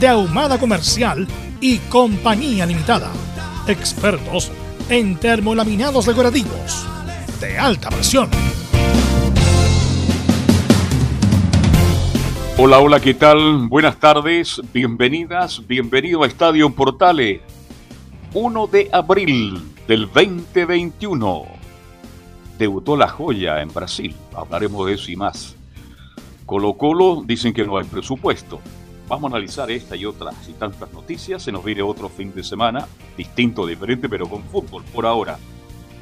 de Ahumada Comercial y Compañía Limitada. Expertos en termolaminados decorativos de alta presión. Hola, hola, ¿qué tal? Buenas tardes, bienvenidas, bienvenido a Estadio Portales. 1 de abril del 2021. Debutó la joya en Brasil. Hablaremos de eso y más. Colo Colo dicen que no hay presupuesto. Vamos a analizar esta y otras y tantas noticias. Se nos viene otro fin de semana, distinto, diferente, pero con fútbol por ahora.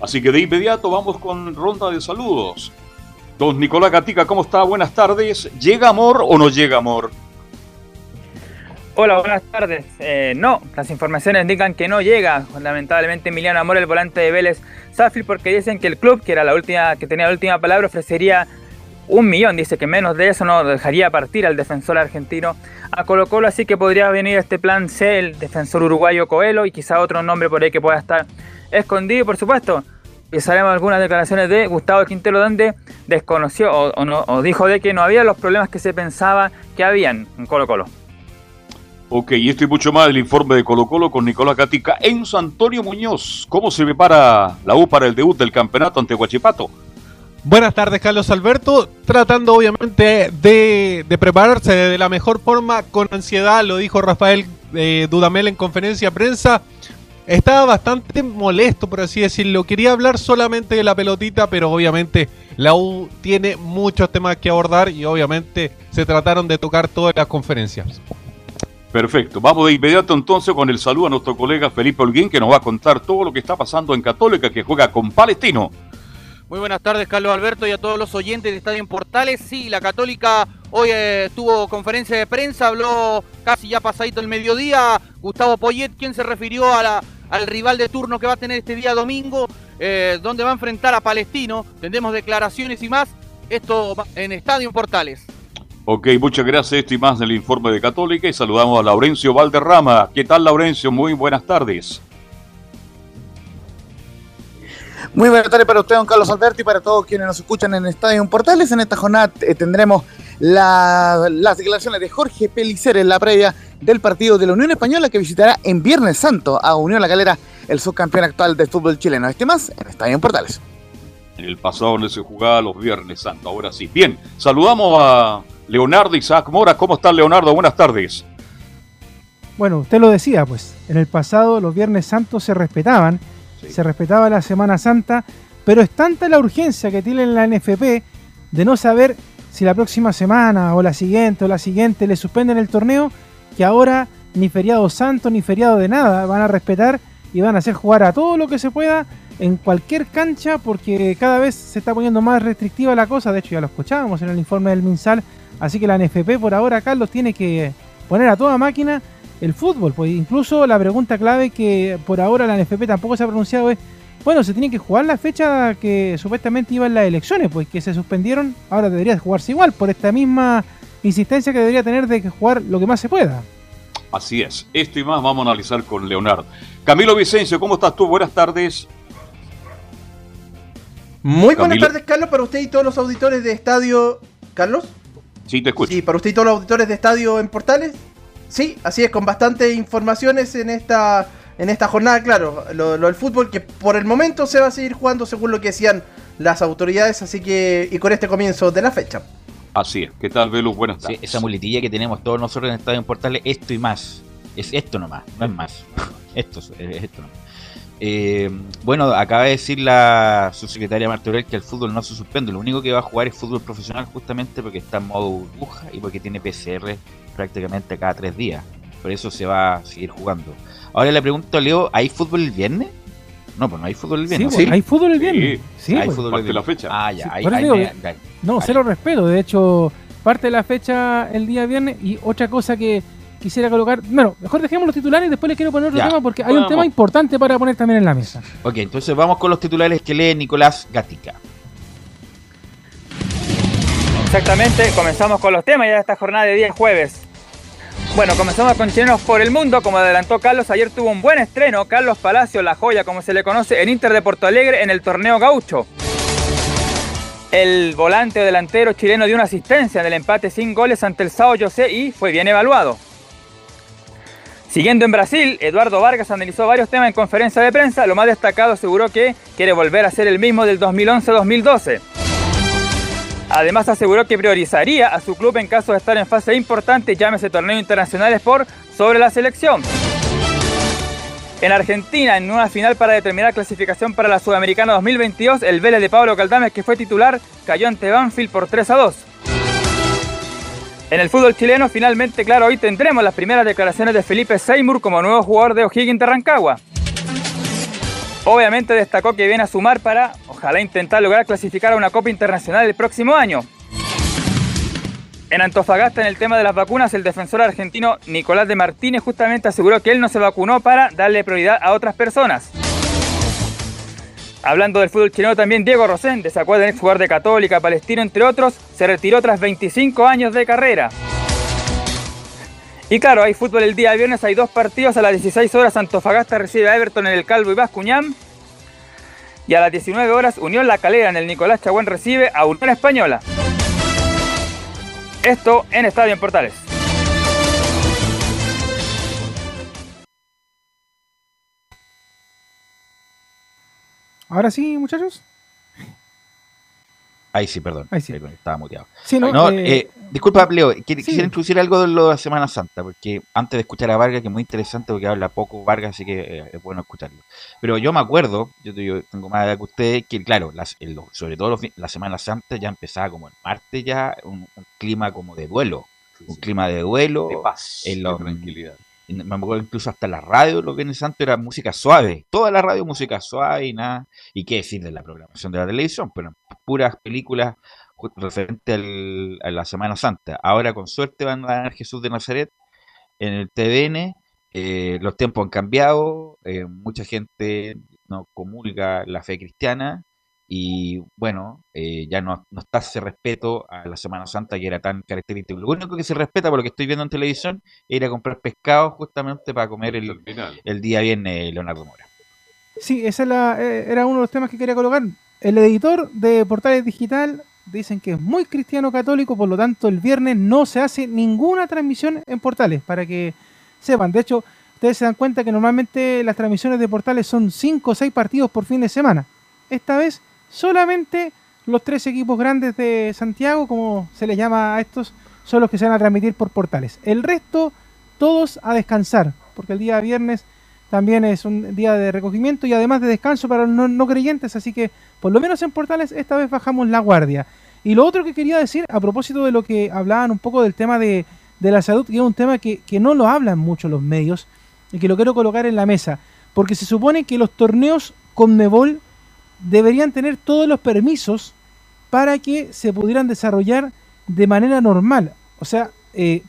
Así que de inmediato vamos con ronda de saludos. Don Nicolás Gatica, ¿cómo está? Buenas tardes. ¿Llega amor o no llega amor? Hola, buenas tardes. Eh, no, las informaciones indican que no llega. Lamentablemente Emiliano Amor, el volante de Vélez Safil, porque dicen que el club, que era la última, que tenía la última palabra, ofrecería un millón. Dice que menos de eso no dejaría partir al defensor argentino a Colo Colo, así que podría venir este plan C, el defensor uruguayo Coelho y quizá otro nombre por ahí que pueda estar escondido, por supuesto. Y sabemos algunas declaraciones de Gustavo Quintero donde desconoció o, no, dijo de que no había los problemas que se pensaba que habían en Colo Colo. Ok, y esto y mucho más del informe de Colo Colo con Nicolás Catica. Enzo Antonio Muñoz, ¿cómo se prepara la U para el debut del campeonato ante Huachipato? Buenas tardes, Carlos Alberto. Tratando obviamente de, prepararse de la mejor forma, con ansiedad, lo dijo Rafael eh, Dudamel en conferencia prensa. Estaba bastante molesto, por así decirlo. Quería hablar solamente de la pelotita, pero obviamente la U tiene muchos temas que abordar y obviamente se trataron de tocar todas las conferencias. Perfecto. Vamos de inmediato entonces con el saludo a nuestro colega Felipe Holguín, que nos va a contar todo lo que está pasando en Católica, que juega con Palestino. Muy buenas tardes, Carlos Alberto, y a todos los oyentes de Estadio en Portales. Sí, la Católica hoy eh, tuvo conferencia de prensa, habló casi ya pasadito el mediodía. Gustavo Poyet, quien se refirió a al rival de turno que va a tener este día domingo, eh, donde va a enfrentar a Palestino. Tendremos declaraciones y más. Esto en Estadio en Portales. Ok, muchas gracias. Esto y más del informe de Católica. Y saludamos a Laurencio Valderrama. ¿Qué tal, Laurencio? Muy buenas tardes. Muy buenas tardes para usted, don Carlos Alberti, y para todos quienes nos escuchan en Estadio Portales. En esta jornada eh, tendremos las declaraciones de Jorge Pelicer en la previa del partido de la Unión Española que visitará en Viernes Santo a Unión La Calera, el subcampeón actual del fútbol chileno. Este más en Estadio Portales. En el pasado no se jugaba los Viernes Santo, ahora sí. Bien, saludamos a Leonardo Isaac Mora. ¿Cómo está Leonardo? Buenas tardes. Bueno, usted lo decía, pues en el pasado los Viernes Santos se respetaban se respetaba la Semana Santa, pero es tanta la urgencia que tiene la NFP de no saber si la próxima semana o la siguiente o la siguiente le suspenden el torneo, que ahora ni feriado santo ni feriado de nada van a respetar y van a hacer jugar a todo lo que se pueda en cualquier cancha porque cada vez se está poniendo más restrictiva la cosa, de hecho ya lo escuchábamos en el informe del MinSal, así que la NFP por ahora, Carlos, tiene que poner a toda máquina el fútbol. Pues incluso la pregunta clave que por ahora la NFP tampoco se ha pronunciado es, bueno, se tiene que jugar la fecha que supuestamente iban las elecciones, pues que se suspendieron, ahora debería jugarse igual, por esta misma insistencia que debería tener de que jugar lo que más se pueda. Así es, esto y más vamos a analizar con Leonardo. Camilo Vicencio, ¿cómo estás tú? Buenas tardes. Muy buenas tardes, Carlos, para usted y todos los auditores de Estadio. ¿Carlos? Sí, te escucho. Sí, para usted y todos los auditores de Estadio en Portales. Sí, así es, con bastantes informaciones en esta, en esta jornada, claro, lo, del fútbol que por el momento se va a seguir jugando según lo que decían las autoridades, así que, y con este comienzo de la fecha. Así es, ¿qué tal, Velus? Buenas tardes. esa muletilla que tenemos todos nosotros en Estadio en Portales, esto y más. Es esto nomás, no es más. esto es, es esto nomás. Eh, bueno, acaba de decir la subsecretaria Martorell que el fútbol no se suspende. Lo único que va a jugar es fútbol profesional justamente porque está en modo burbuja y porque tiene PCR prácticamente cada tres días. Por eso se va a seguir jugando. Ahora le pregunto a Leo, ¿hay fútbol el viernes? No, pues no hay fútbol el Sí, viernes. pues, hay fútbol el viernes. Sí, hay pues. fútbol el Parte la viernes. fecha. Ah, ya. Sí, hay- hay- digo No, Vale. cero respeto. De hecho, parte de la fecha el día viernes y otra cosa que quisiera colocar. Bueno, mejor dejemos los titulares y después les quiero poner otro Ya. tema porque hay un Vamos. tema importante para poner también en la mesa. Ok, entonces vamos con los titulares que lee Nicolás Gatica. Exactamente, comenzamos con los temas ya de esta jornada de día jueves. Bueno, comenzamos con Chilenos por el Mundo, como adelantó Carlos, ayer tuvo un buen estreno, Carlos Palacio, la joya como se le conoce, en Inter de Porto Alegre en el torneo gaucho. El volante o delantero chileno dio una asistencia en el empate sin goles ante el Sao José y fue bien evaluado. Siguiendo en Brasil, Eduardo Vargas analizó varios temas en conferencia de prensa, lo más destacado aseguró que quiere volver a ser el mismo del 2011-2012. Además aseguró que priorizaría a su club en caso de estar en fase importante, llámese torneos internacionales por sobre la selección. En Argentina, en una final para determinar clasificación para la Sudamericana 2022, el Vélez de Pablo Caldames, que fue titular, cayó ante Banfield por 3 a 2. En el fútbol chileno, finalmente, claro, hoy tendremos las primeras declaraciones de Felipe Seymour como nuevo jugador de O'Higgins de Rancagua. Obviamente destacó que viene a sumar para, ojalá, intentar lograr clasificar a una Copa Internacional el próximo año. En Antofagasta, en el tema de las vacunas, el defensor argentino Nicolás de Martínez justamente aseguró que él no se vacunó para darle prioridad a otras personas. Hablando del fútbol chileno también, Diego Rosende, ¿se acuerdan? Ex jugador de Católica, Palestino, entre otros, se retiró tras 25 años de carrera. Y claro, hay fútbol el día viernes, hay dos partidos. A las 16 horas Antofagasta recibe a Everton en el Calvo y Bascuñán. Y a las 19 horas Unión La Calera en el Nicolás Chagüén recibe a Unión Española. Esto en Estadio en Portales. Ahora sí, muchachos. Ahí sí, perdón. Ahí sí. Estaba muteado. Sí, no, No, eh, eh, disculpa, Leo, sí. quisiera introducir algo de lo de Semana Santa, porque antes de escuchar a Vargas, que es muy interesante porque habla poco Vargas, así que eh, es bueno escucharlo. Pero yo me acuerdo, yo, te- yo tengo más edad que ustedes, que claro, las, en lo- sobre todo los la Semana Santa ya empezaba como el martes ya, un, un clima como de duelo, un clima de duelo. De paz, en de lo- tranquilidad. Me acuerdo incluso hasta la radio, lo que en santo era música suave. Toda la radio música suave y nada. Y qué decir de la programación de la televisión, pero puras películas referente al- a la Semana Santa. Ahora con suerte van a dar Jesús de Nazaret en el TVN. eh, los tiempos han cambiado, eh, mucha gente no comulga la fe cristiana y bueno, eh, ya no, no está ese respeto a la Semana Santa que era tan característico. Lo único que se respeta por lo que estoy viendo en televisión es ir a comprar pescado justamente para comer el, el día viernes Leonardo Mora. Sí, ese era uno de los temas que quería colocar. El editor de Portales Digital dicen que es muy cristiano católico, por lo tanto el viernes no se hace ninguna transmisión en Portales, para que sepan. De hecho, ustedes se dan cuenta que normalmente las transmisiones de Portales son 5 o 6 partidos por fin de semana. Esta vez solamente los tres equipos grandes de Santiago, como se les llama a estos, son los que se van a transmitir por Portales. El resto, todos a descansar, porque el día viernes también es un día de recogimiento y además de descanso para los no, creyentes, así que por lo menos en Portales esta vez bajamos la guardia. Y lo otro que quería decir, a propósito de lo que hablaban un poco del tema de, la salud, que es un tema que, que no lo hablan mucho los medios y que lo quiero colocar en la mesa, porque se supone que los torneos con Mebol deberían tener todos los permisos para que se pudieran desarrollar de manera normal. O sea, eh,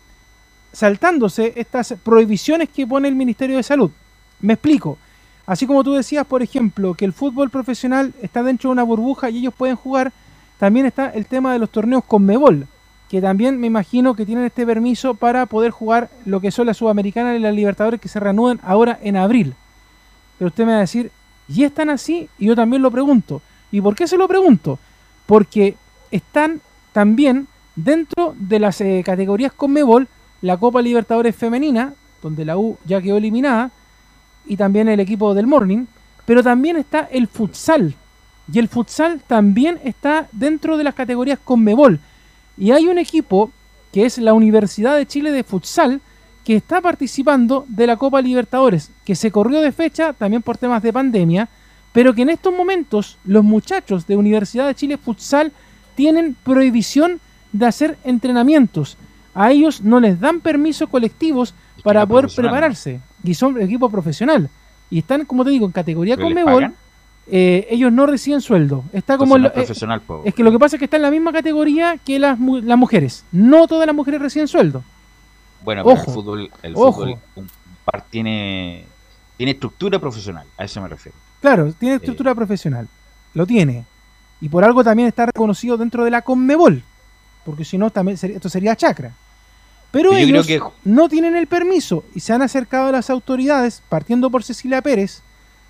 saltándose estas prohibiciones que pone el Ministerio de Salud. Me explico. Así como tú decías, por ejemplo, que el fútbol profesional está dentro de una burbuja y ellos pueden jugar, también está el tema de los torneos con Mebol, que también me imagino que tienen este permiso para poder jugar lo que son la Sudamericana y la Libertadores que se reanudan ahora en abril. Pero usted me va a decir, ¿y están así? Y yo también lo pregunto. ¿Y por qué se lo pregunto? Porque están también dentro de las eh, categorías con Mebol la Copa Libertadores Femenina, donde la U ya quedó eliminada, y también el equipo del Morning, pero también está el futsal. Y el futsal también está dentro de las categorías con Mebol. Y hay un equipo que es la Universidad de Chile de Futsal, que está participando de la Copa Libertadores, que se corrió de fecha también por temas de pandemia, pero que en estos momentos los muchachos de Universidad de Chile Futsal tienen prohibición de hacer entrenamientos. A ellos no les dan permisos colectivos para poder prepararse. Y son equipo profesional. Y están, como te digo, en categoría con Mebol. Eh, ellos no reciben sueldo. Está como lo- eh, profesional, es que lo que pasa es que está en la misma categoría que las, las mujeres. No todas las mujeres reciben sueldo. Bueno, pero Ojo, el fútbol, el fútbol tiene, tiene estructura profesional, a eso me refiero. Claro, tiene estructura profesional. Lo tiene. Y por algo también está reconocido dentro de la Conmebol. Porque si no, también sería- esto sería chacra. Pero ellos que- no tienen el permiso y se han acercado a las autoridades, partiendo por Cecilia Pérez,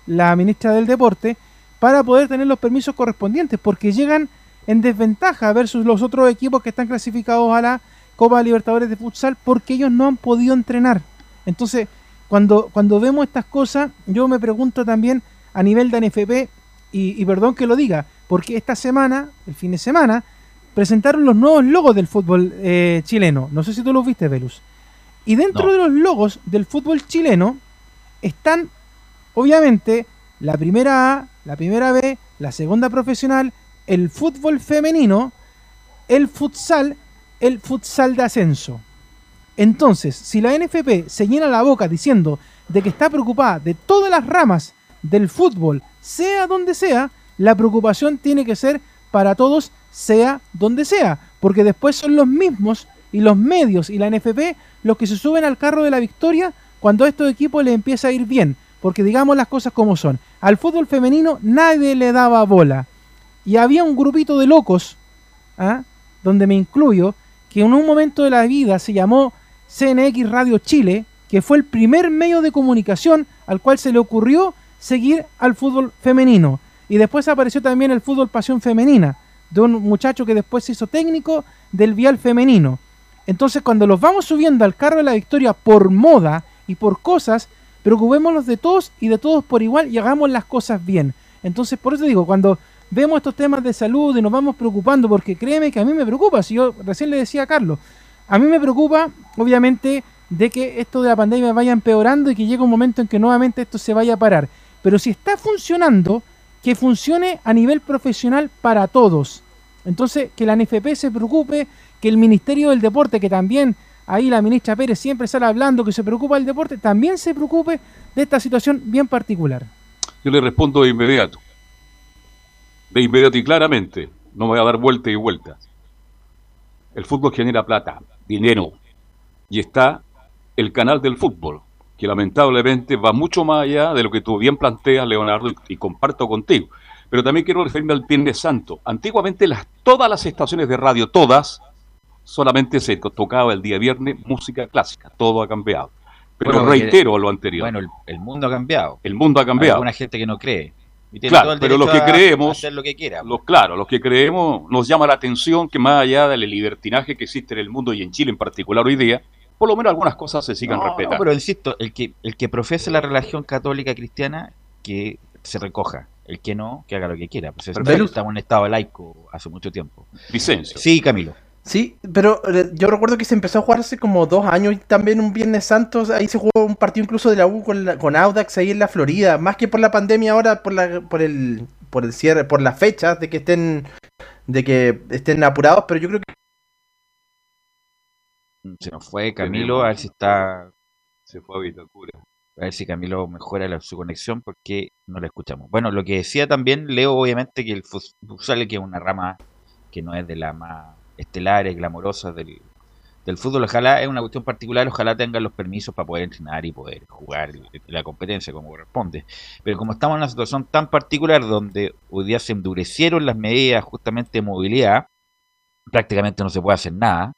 la ministra del Deporte, para poder tener los permisos correspondientes, porque llegan en desventaja versus los otros equipos que están clasificados a la Copa Libertadores de Futsal, porque ellos no han podido entrenar. Entonces, cuando, cuando vemos estas cosas, yo me pregunto también a nivel de NFP, y, y perdón que lo diga, porque esta semana, el fin de semana, presentaron los nuevos logos del fútbol eh, chileno. No sé si tú los viste, Velus. Y dentro No. de los logos del fútbol chileno están, obviamente, la primera A, la primera B, la segunda profesional, el fútbol femenino, el futsal, el futsal de ascenso. Entonces, si la NFP se llena la boca diciendo de que está preocupada de todas las ramas del fútbol, sea donde sea, la preocupación tiene que ser para todos, sea donde sea, porque después son los mismos y los medios y la NFP los que se suben al carro de la victoria cuando a estos equipos les empieza a ir bien, porque digamos las cosas como son. Al fútbol femenino nadie le daba bola y había un grupito de locos, ¿ah? donde me incluyo, que en un momento de la vida se llamó CNX Radio Chile, que fue el primer medio de comunicación al cual se le ocurrió seguir al fútbol femenino. Y después apareció también el fútbol pasión femenina, de un muchacho que después se hizo técnico del vial femenino. Entonces cuando los vamos subiendo al carro de la victoria por moda y por cosas, preocupémonos de todos y de todos por igual y hagamos las cosas bien. Entonces por eso digo, cuando vemos estos temas de salud y nos vamos preocupando, porque créeme que a mí me preocupa, si yo recién le decía a Carlos, a mí me preocupa, obviamente, de que esto de la pandemia vaya empeorando y que llegue un momento en que nuevamente esto se vaya a parar. Pero si está funcionando, que funcione a nivel profesional para todos. Entonces, que la NFP se preocupe, que el Ministerio del Deporte, que también ahí la ministra Pérez siempre sale hablando que se preocupa del deporte, también se preocupe de esta situación bien particular. Yo le respondo de inmediato. De inmediato y claramente. No me voy a dar vueltas y vueltas. El fútbol genera plata, dinero. Y está el canal del fútbol, que lamentablemente va mucho más allá de lo que tú bien planteas, Leonardo, y, comparto contigo. Pero también quiero referirme al Viernes Santo. Antiguamente las, todas las estaciones de radio, todas, solamente se to- tocaba el día viernes música clásica. Todo ha cambiado. Pero Bueno, reitero lo anterior. Bueno, el, el mundo ha cambiado. el mundo ha Hay cambiado. alguna gente que no cree. Y tiene Claro, todo el pero los que creemos- hacer lo que quiera. Los, claro, los que creemos nos llama la atención que más allá del libertinaje que existe en el mundo y en Chile en particular hoy día, por lo menos algunas cosas se sigan No, no, respetando. pero insisto, el que, el que profese la religión católica cristiana, que se recoja. El que no, que haga lo que quiera. Pues estamos en un estado laico hace mucho tiempo. Vicencio. Sí, Camilo. Sí, pero eh, yo recuerdo que se empezó a jugar hace como dos años y también un Viernes Santo, ahí se jugó un partido incluso de la U con, la- con Audax ahí en la Florida, más que por la pandemia ahora, por la, por el, por el cierre, por las fechas de que estén, de que estén apurados, pero yo creo que Se nos fue Camilo, a ver si está. Se fue a Vitacura. A ver si Camilo mejora la- su conexión porque no la escuchamos. Bueno, lo que decía también, leo obviamente que el futsal, que es una rama que no es de la más estelares, glamorosas del, del fútbol, ojalá es una cuestión particular, ojalá tengan los permisos para poder entrenar y poder jugar la competencia como corresponde. Pero como estamos en una situación tan particular donde hoy día se endurecieron las medidas justamente de movilidad, prácticamente no se puede hacer nada.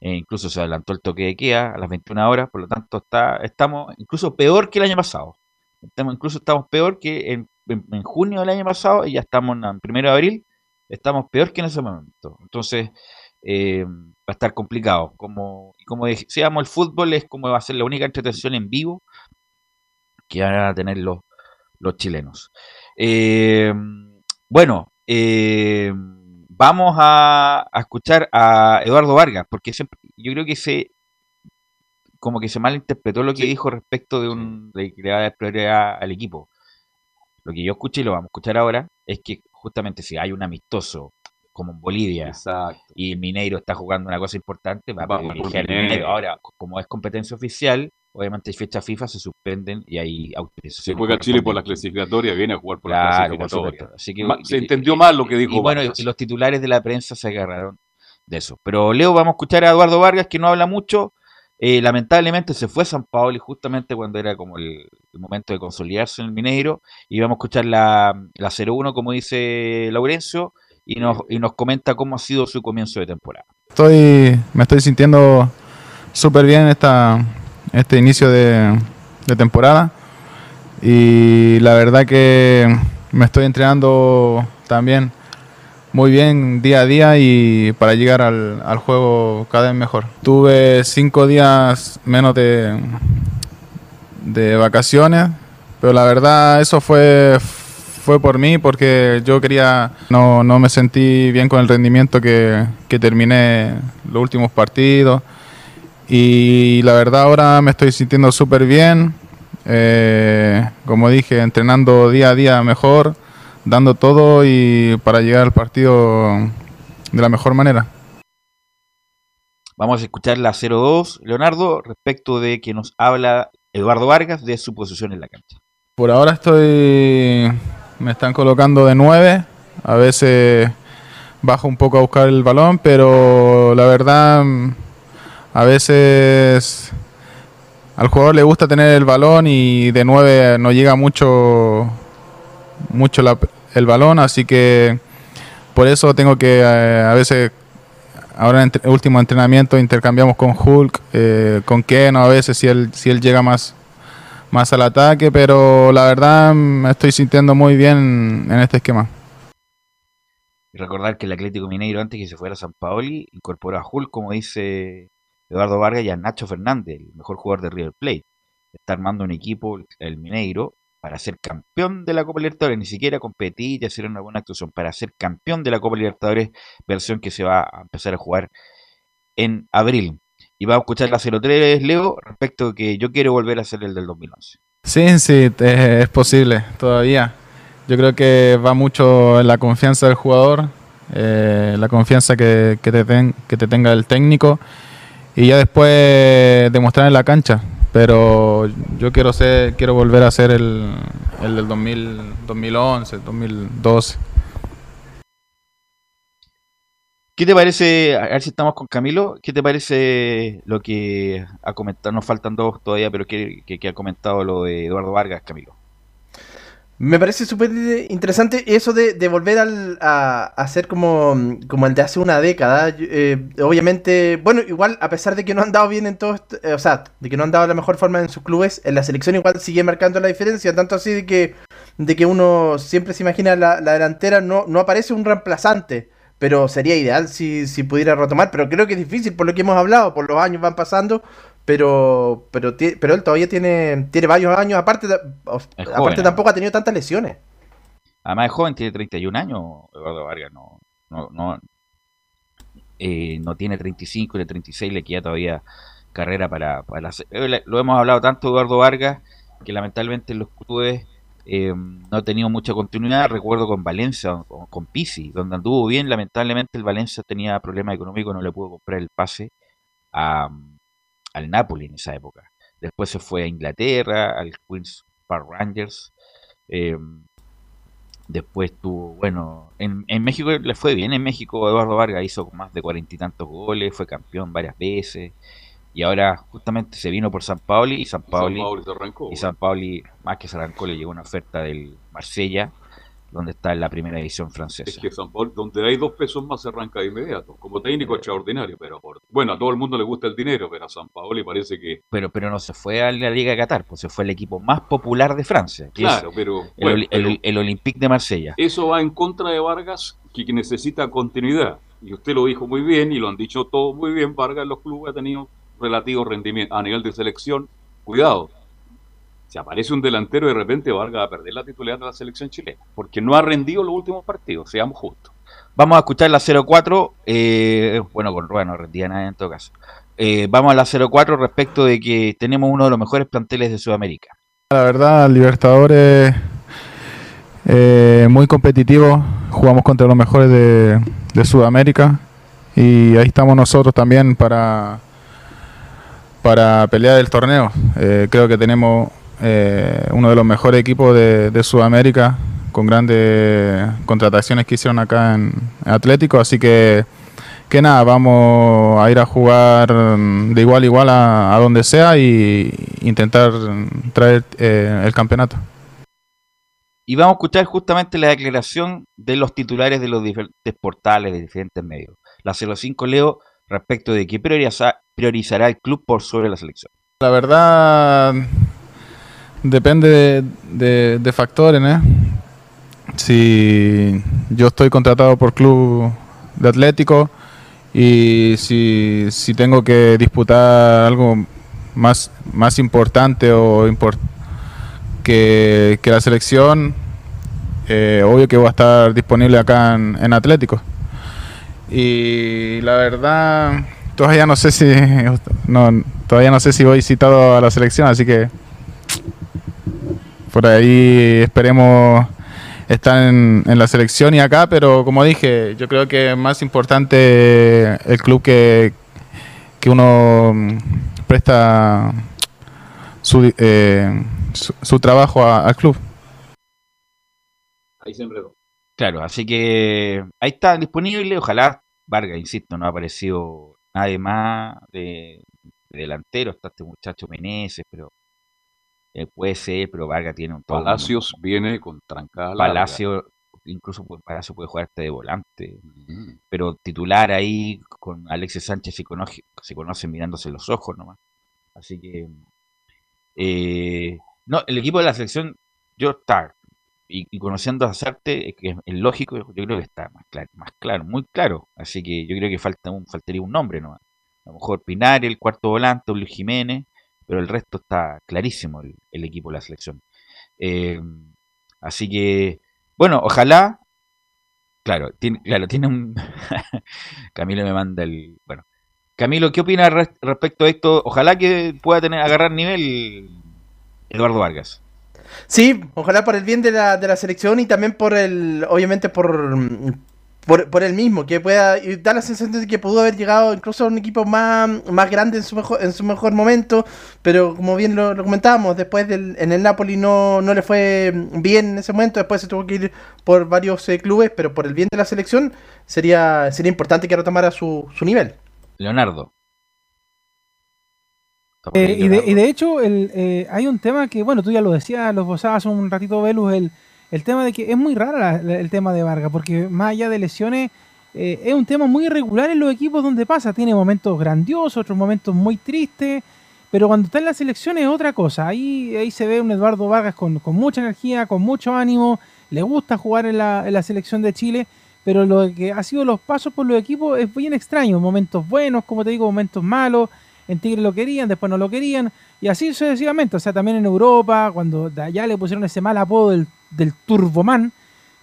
Eh, incluso se adelantó el toque de queda a las 21 horas, por lo tanto está, estamos incluso peor que el año pasado. Estamos, incluso estamos peor que en, en- en junio del año pasado y ya estamos en primero de abril, estamos peor que en ese momento. Entonces eh, va a estar complicado. Como, como decíamos, el fútbol es como va a ser la única entretención en vivo que van a tener los, los chilenos. Eh, bueno, eh, vamos a, a escuchar a Eduardo Vargas, porque siempre- yo creo que se como que se malinterpretó lo que Sí. dijo respecto de un de que le va a dar prioridad al equipo. Lo que yo escuché y lo vamos a escuchar ahora es que justamente si hay un amistoso como en Bolivia Exacto. y el Mineiro está jugando una cosa importante, va a Va privilegiar el Mineiro. Ahora, co- como es competencia oficial, obviamente hay fecha FIFA, se suspenden y hay Se autorización. juega Chile por la clasificatoria, viene a jugar por la Claro, por clasificatoria. supuesto. Así que, se entendió mal lo que dijo Y bueno, y los titulares de la prensa se agarraron de eso. Pero Leo, vamos a escuchar a Eduardo Vargas, que no habla mucho. Eh, lamentablemente se fue a San Paolo y justamente cuando era como el, momento de consolidarse en el Mineiro. Y vamos a escuchar la, la 0-1, como dice Laurencio, y nos, y nos comenta cómo ha sido su comienzo de temporada. Estoy, me estoy sintiendo súper bien esta, este inicio de temporada y la verdad que me estoy entrenando también muy bien día a día y para llegar al, al juego cada vez mejor. Tuve cinco días menos de, de vacaciones, pero la verdad eso fue, fue por mí porque yo quería, no, no me sentí bien con el rendimiento que, que terminé los últimos partidos y la verdad ahora me estoy sintiendo súper bien, eh, como dije, entrenando día a día mejor, dando todo y para llegar al partido de la mejor manera. Vamos a escuchar la 0-2, Leonardo, respecto de que nos habla Eduardo Vargas de su posición en la cancha. Por ahora estoy. Me están colocando de 9. A veces bajo un poco a buscar el balón, pero la verdad. A veces. Al jugador le gusta tener el balón y de 9 no llega mucho. Mucho la- el balón, así que. Por eso tengo que. eh, a veces. Ahora en el último entrenamiento intercambiamos con Hulk, eh, con Keno a veces si él, si él llega más, más al ataque, pero la verdad me estoy sintiendo muy bien en este esquema. Recordar que el Atlético Mineiro, antes que se fuera a San Paoli, incorporó a Hulk, como dice Eduardo Vargas, y a Nacho Fernández, el mejor jugador de River Plate. Está armando un equipo, el Mineiro, para ser campeón de la Copa Libertadores, ni siquiera competir y hacer una buena actuación, para ser campeón de la Copa Libertadores, versión que se va a empezar a jugar en abril. Y vamos a escuchar la 03, Leo, respecto a que yo quiero volver a ser el del 2011. Sí, sí, es posible todavía. Yo creo que va mucho en la confianza del jugador, eh, la confianza que te tenga el técnico y ya después demostrar en la cancha. Pero yo quiero ser, quiero volver a ser el, el del 2000, 2011, 2012. ¿Qué te parece, a ver si estamos con Camilo, qué te parece lo que ha comentado, nos faltan dos todavía, pero que, que- que ha comentado lo de Eduardo Vargas, Camilo? Me parece súper interesante eso de, volver al, a, ser como, como el de hace una década. Eh, obviamente, bueno, igual a pesar de que no han dado bien en todo, eh, o sea, de que no han dado la mejor forma en sus clubes, en la selección igual sigue marcando la diferencia, tanto así de que, de que uno siempre se imagina la, la delantera, no, no aparece un reemplazante, pero sería ideal si, si pudiera retomar, pero creo que es difícil por lo que hemos hablado, por los años van pasando. Pero, pero, pero él todavía tiene, tiene varios años, aparte, aparte joven, tampoco ha tenido tantas lesiones. Además es joven, tiene 31 años, Eduardo Vargas, no, no, no, eh, no tiene 35, de 36, le queda todavía carrera para, para eh, Lo hemos hablado tanto, Eduardo Vargas, que lamentablemente en los clubes eh, no ha tenido mucha continuidad. Recuerdo con Valencia, o con Pisi, donde anduvo bien, lamentablemente el Valencia tenía problemas económicos, no le pudo comprar el pase a, al Napoli en esa época. Después se fue a Inglaterra, al Queens Park Rangers. eh, después tuvo, bueno, en, en México le fue bien. En México Eduardo Vargas hizo más de cuarenta y tantos goles, fue campeón varias veces. Y ahora justamente se vino por San Paoli y San Paoli, San Paolo se arrancó. y San Paoli, más que se arrancó, le llegó una oferta del Marsella, donde está en la primera división Es francesa. que San Paolo, donde hay dos pesos más, se arranca de inmediato. Como técnico extraordinario, pero por- bueno, a todo el mundo le gusta el dinero, pero a San Paolo parece que. Pero, pero no se fue a la Liga de Qatar, pues se fue al equipo más popular de Francia, que Claro, es pero, el, bueno, el- el Olympique de Marsella. eso va en contra de Vargas, que necesita continuidad. Y usted lo dijo muy bien, y lo han dicho todos muy bien. Vargas en los clubes ha tenido relativo rendimiento a nivel de selección. Cuidado, si aparece un delantero, de repente Vargas va a perder la titularidad de la selección chilena, porque no ha rendido los últimos partidos, seamos justos. Vamos a escuchar la 04, eh, bueno, con Rueda no rendía nada en todo caso. eh, vamos a la 04 respecto de que tenemos uno de los mejores planteles de Sudamérica. La verdad, Libertadores eh, muy competitivo. Jugamos contra los mejores de, de Sudamérica y ahí estamos nosotros también para para pelear el torneo. Eh, creo que tenemos eh, uno de los mejores equipos de, de Sudamérica con grandes contrataciones que hicieron acá en, en Atlético, así que que nada, vamos a ir a jugar de igual a igual a, a donde sea y intentar traer eh, el campeonato. Y vamos a escuchar justamente la declaración de los titulares de los diferentes portales, de diferentes medios. La 05 Leo respecto de que prioriza- priorizará el club por sobre la selección. La verdad depende de, de- factores, ¿eh? Si yo estoy contratado por club de Atlético y si, tengo que disputar algo más, más importante o impor- que, que la selección, eh, obvio que voy a estar disponible acá en, en Atlético. Y la verdad, todavía no sé si no, todavía no sé si voy citado a la selección, así que por ahí esperemos estar en, en la selección y acá, pero como dije, yo creo que es más importante el club que, que uno mm, presta su, eh, su, su trabajo a- al club. Ahí enredó. Claro, así que ahí está disponible. Ojalá Vargas, insisto, no ha aparecido nadie más de, de delantero. Está este muchacho Meneses, pero eh, puede ser, pero Vargas tiene un todo un- Palacios viene con trancada larga. Palacio, incluso pues, Palacio puede jugar hasta de volante, Mm. pero titular ahí con Alexis Sánchez se conoce, se conocen mirándose los ojos nomás. Así que, eh, no, el equipo de la selección, yo está, y, y conociendo a Sarte, es que es, es lógico, yo creo que está más claro, más claro, muy claro. Así que yo creo que falta un, faltaría un nombre nomás. A lo mejor Pinar, el cuarto volante, Luis Jiménez, pero el resto está clarísimo el, equipo de la selección. Eh, así que, bueno, ojalá. Claro, tiene, claro, tiene un. Camilo me manda el. Bueno, Camilo, ¿qué opinas res- respecto a esto? Ojalá que pueda tener agarrar nivel Eduardo Vargas. Sí, ojalá por el bien de la, de la selección y también por el, obviamente por, por, por él mismo, que pueda, y da la sensación de que pudo haber llegado incluso a un equipo más, más grande en su mejor, en su mejor momento, pero como bien lo, lo comentábamos, después del, en el Napoli no, no le fue bien en ese momento, después se tuvo que ir por varios eh, clubes, pero por el bien de la selección sería, sería importante que retomara su, su nivel. Leonardo. Eh, y, de, Leonardo. y de hecho, el, eh, hay un tema que, bueno, tú ya lo decías, lo esbozabas un ratito, Velus, el, el tema de que es muy raro la- el tema de Vargas, porque más allá de lesiones, eh, es un tema muy irregular en los equipos donde pasa. Tiene momentos grandiosos, otros momentos muy tristes, pero cuando está en la selección es otra cosa. Ahí, ahí se ve un Eduardo Vargas con, con mucha energía, con mucho ánimo, le gusta jugar en la, en la selección de Chile, pero lo que ha sido los pasos por los equipos es bien extraño. Momentos buenos, como te digo, momentos malos. En Tigre lo querían, después no lo querían, y así sucesivamente. O sea, también en Europa, cuando allá le pusieron ese mal apodo del, del Turboman,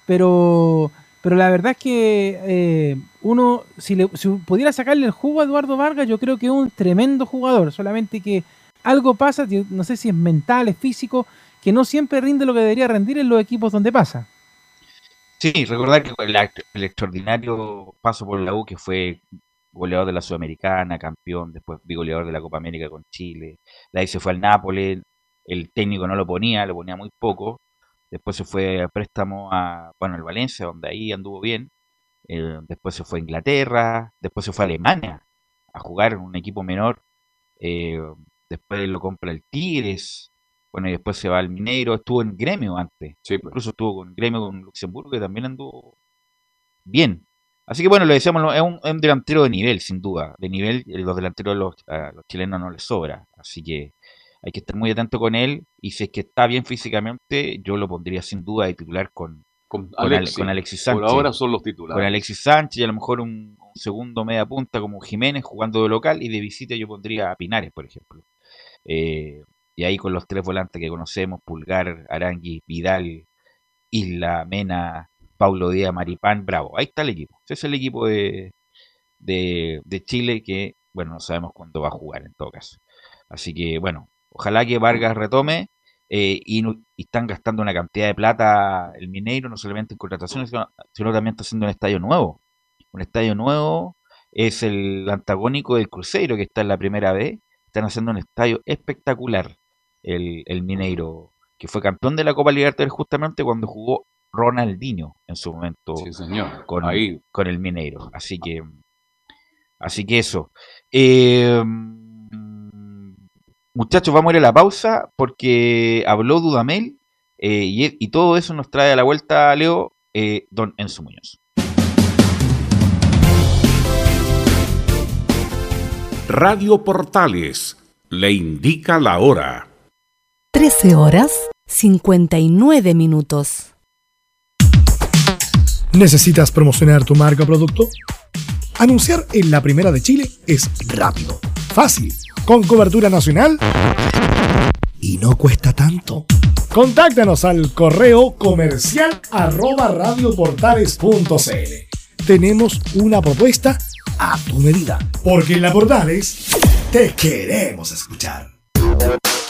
pero, pero la verdad es que eh, uno, si, le, pudiera sacarle el jugo a Eduardo Vargas, yo creo que es un tremendo jugador, solamente que algo pasa, no sé si es mental, es físico, que no siempre rinde lo que debería rendir en los equipos donde pasa. Sí, recordar que el, extraordinario paso por la U, que fue goleador de la Sudamericana, campeón, después goleador de la Copa América con Chile, de ahí se fue al Nápoles, el técnico no lo ponía, lo ponía muy poco, después se fue a préstamo a, bueno, el Valencia, donde ahí anduvo bien, eh, después se fue a Inglaterra, después se fue a Alemania a jugar en un equipo menor, eh, después lo compra el Tigres, bueno, y después se va al Mineiro, estuvo en Gremio antes, Sí, pues. incluso estuvo con Gremio con Luxemburgo, que también anduvo bien. Así que bueno, lo decíamos, es un, es un delantero de nivel, sin duda. De nivel, eh, los delanteros los, a los chilenos no les sobra. Así que hay que estar muy atento con él. Y si es que está bien físicamente, yo lo pondría sin duda de titular con, Con, con, Ale- Alexis. con Alexis Por Sánchez. ahora son los con titulares. Alexis Sánchez y a lo mejor un, un segundo media punta como Jiménez jugando de local. Y de visita yo pondría a Pinares, por ejemplo. Eh, y ahí con los tres volantes que conocemos, Pulgar, Arangui, Vidal, Isla, Mena, Paulo Díaz, Maripán, bravo. Ahí está el equipo. Ese es el equipo de, de, de Chile que bueno, no sabemos cuándo va a jugar en todo caso. Así que, bueno, ojalá que Vargas retome eh, y, están gastando una cantidad de plata el Mineiro, no solamente en contrataciones, sino, también está haciendo un estadio nuevo. Un estadio nuevo es el antagónico del Cruzeiro, que está en la primera vez. Están haciendo un estadio espectacular, el, el Mineiro, que fue campeón de la Copa Libertadores justamente cuando jugó Ronaldinho en su momento Con, con el Mineiro. Así que, así que eso. Eh, Muchachos, vamos a ir a la pausa porque habló Dudamel eh, y, todo eso nos trae a la vuelta, Leo, eh, don Enzo Muñoz. Radio Portales le indica la hora. 13 horas 59 minutos. ¿Necesitas promocionar tu marca o producto? Anunciar en la primera de Chile es rápido, fácil con cobertura nacional y no cuesta tanto. Contáctanos al correo comercial arroba radioportales.cl. Tenemos una propuesta a tu medida, porque en la Portales te queremos escuchar.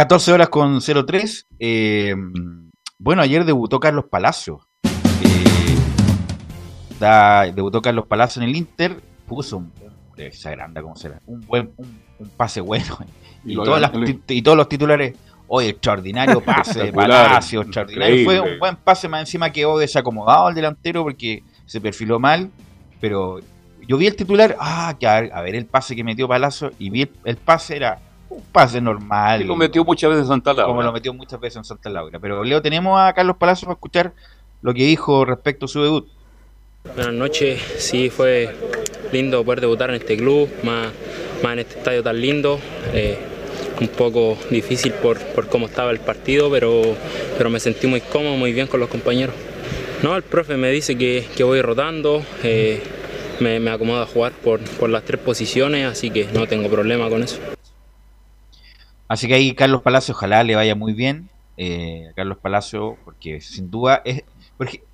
14 horas con 03. Eh, bueno, ayer debutó Carlos Palacio. Eh, debutó Carlos Palacio en el Inter. Puso un, como será, un buen, un pase bueno. Y, y, todos los titulares, hoy extraordinario pase de Palacio, extraordinario. Fue un buen pase, más encima quedó desacomodado al delantero porque se perfiló mal, pero yo vi el titular, ah, que a ver, el pase que metió Palacio y vi el, pase era un pase normal. Y lo metió muchas veces en Santa Laura. Como lo metió muchas veces en Santa Laura. Pero Leo, tenemos a Carlos Palacio para escuchar lo que dijo respecto a su debut. Buenas noches, sí fue lindo poder debutar en este club, más más en este estadio tan lindo. Eh, un poco difícil por, cómo estaba el partido, pero, pero me sentí muy cómodo, muy bien con los compañeros. No, el profe me dice que, voy rotando, eh, me, me acomoda a jugar por, las tres posiciones, así que no tengo problema con eso. Así que ahí Carlos Palacio, ojalá le vaya muy bien. Eh, Carlos Palacio, porque sin duda es. Porque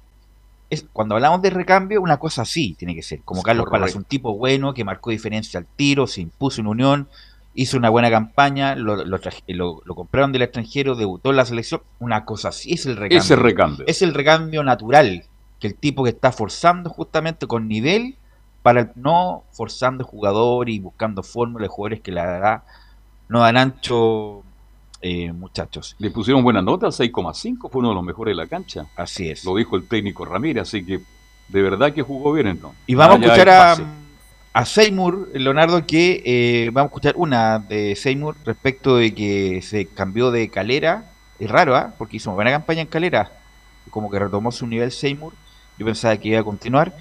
cuando hablamos de recambio, una cosa así tiene que ser. Como Carlos Palacio, un tipo bueno que marcó diferencia al tiro, se impuso en unión hizo una buena campaña, lo, lo, lo, compraron del extranjero, debutó en la selección, una cosa así, es el recambio. Ese recambio. Es el recambio natural, que el tipo que está forzando justamente con nivel para no forzando jugador y buscando fórmulas de jugadores que la verdad no dan ancho eh, muchachos. Le pusieron buena nota, 6,5, fue uno de los mejores de la cancha. Así es. Lo dijo el técnico Ramírez, así que de verdad que jugó bien entonces. Y vamos a escuchar a, a Seymour, Leonardo, que eh, vamos a escuchar una de Seymour respecto de que se cambió de calera. Es raro, ¿ah? Porque hizo una buena campaña en calera. Como que retomó su nivel Seymour. Yo pensaba que iba a continuar.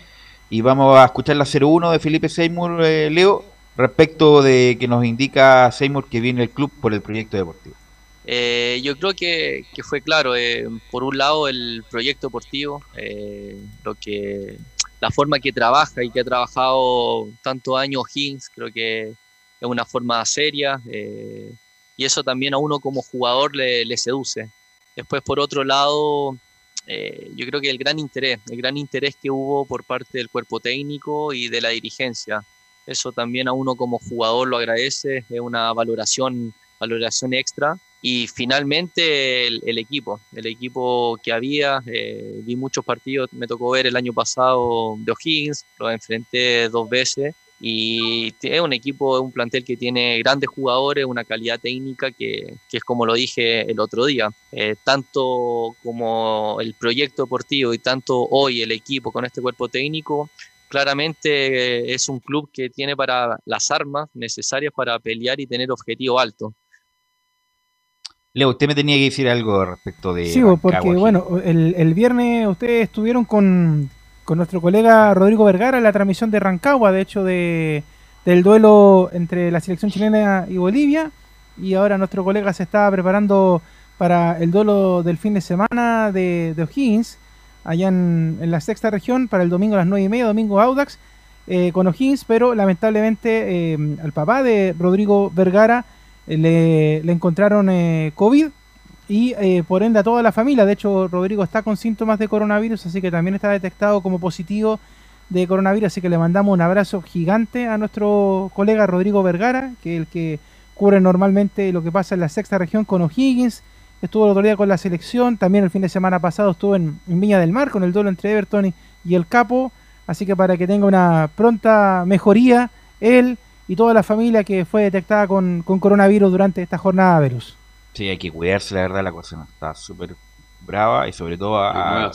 Y vamos a escuchar la 01 de Felipe Seymour, eh, Leo, respecto de que nos indica Seymour que viene el club por el proyecto deportivo. Eh, yo creo que, fue claro, eh, por un lado el proyecto deportivo, eh, lo que la forma que trabaja y que ha trabajado tantos años Higgins, creo que es una forma seria y eso también a uno como jugador le, le seduce. Después por otro lado, yo creo que el gran interés, el gran interés que hubo por parte del cuerpo técnico y de la dirigencia, eso también a uno como jugador lo agradece, es una valoración, valoración extra. Y finalmente el, equipo, el equipo que había, eh, vi muchos partidos, me tocó ver el año pasado de O'Higgins, lo enfrenté dos veces y es un equipo, un plantel que tiene grandes jugadores, una calidad técnica que, que es como lo dije el otro día, eh, tanto como el proyecto deportivo y tanto hoy el equipo con este cuerpo técnico, claramente es un club que tiene para las armas necesarias para pelear y tener objetivo alto. Leo, usted me tenía que decir algo respecto de. Sí, porque bueno, el, viernes ustedes estuvieron con, nuestro colega Rodrigo Vergara en la transmisión de Rancagua, de hecho, de, del duelo entre la selección chilena y Bolivia. Y ahora nuestro colega se está preparando para el duelo del fin de semana de, de O'Higgins, allá en, la sexta región, para el domingo a las nueve y media, domingo Audax, eh, con O'Higgins, pero lamentablemente eh, al papá de Rodrigo Vergara le, encontraron eh, COVID y eh, por ende a toda la familia. De hecho, Rodrigo está con síntomas de coronavirus, así que también está detectado como positivo de coronavirus. Así que le mandamos un abrazo gigante a nuestro colega Rodrigo Vergara, que es el que cubre normalmente lo que pasa en la sexta región con O'Higgins. Estuvo el otro día con la selección, también el fin de semana pasado estuvo en, Viña del Mar con el duelo entre Everton y, y el Capo. Así que para que tenga una pronta mejoría, él y toda la familia que fue detectada con, coronavirus durante esta jornada, Verus. Sí, hay que cuidarse, la verdad, la cosa está súper brava y sobre todo a,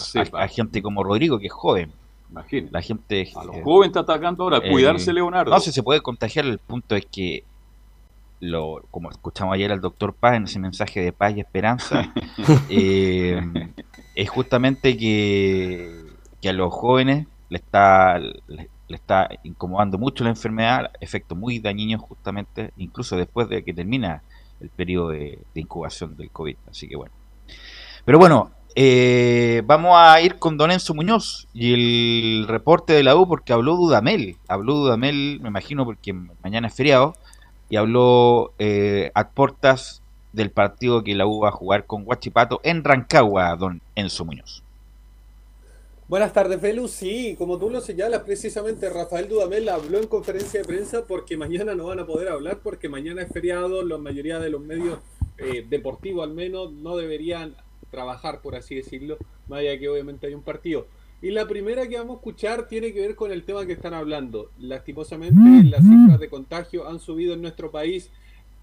gente como Rodrigo, que es joven. Imagínate. La gente. A los jóvenes está atacando ahora, cuidarse, Leonardo. No sé, se puede contagiar. El punto es que, lo, como escuchamos ayer al doctor Paz en ese mensaje de paz y esperanza, eh, es justamente que, que a los jóvenes le está, le está incomodando mucho la enfermedad, efectos muy dañinos justamente, incluso después de que termina el periodo de, incubación del COVID. Así que bueno. Pero bueno, eh, vamos a ir con Don Enzo Muñoz y el reporte de la U porque habló Dudamel. Habló Dudamel, me imagino, porque mañana es feriado, y habló eh, a portas del partido que la U va a jugar con Guachipato en Rancagua, Don Enzo Muñoz. Buenas tardes, Velu. Sí, como tú lo señalas, precisamente Rafael Dudamel habló en conferencia de prensa porque mañana no van a poder hablar, porque mañana es feriado, la mayoría de los medios eh, deportivos al menos no deberían trabajar, por así decirlo, más allá que obviamente hay un partido. Y la primera que vamos a escuchar tiene que ver con el tema que están hablando. Lastimosamente, las cifras de contagio han subido en nuestro país.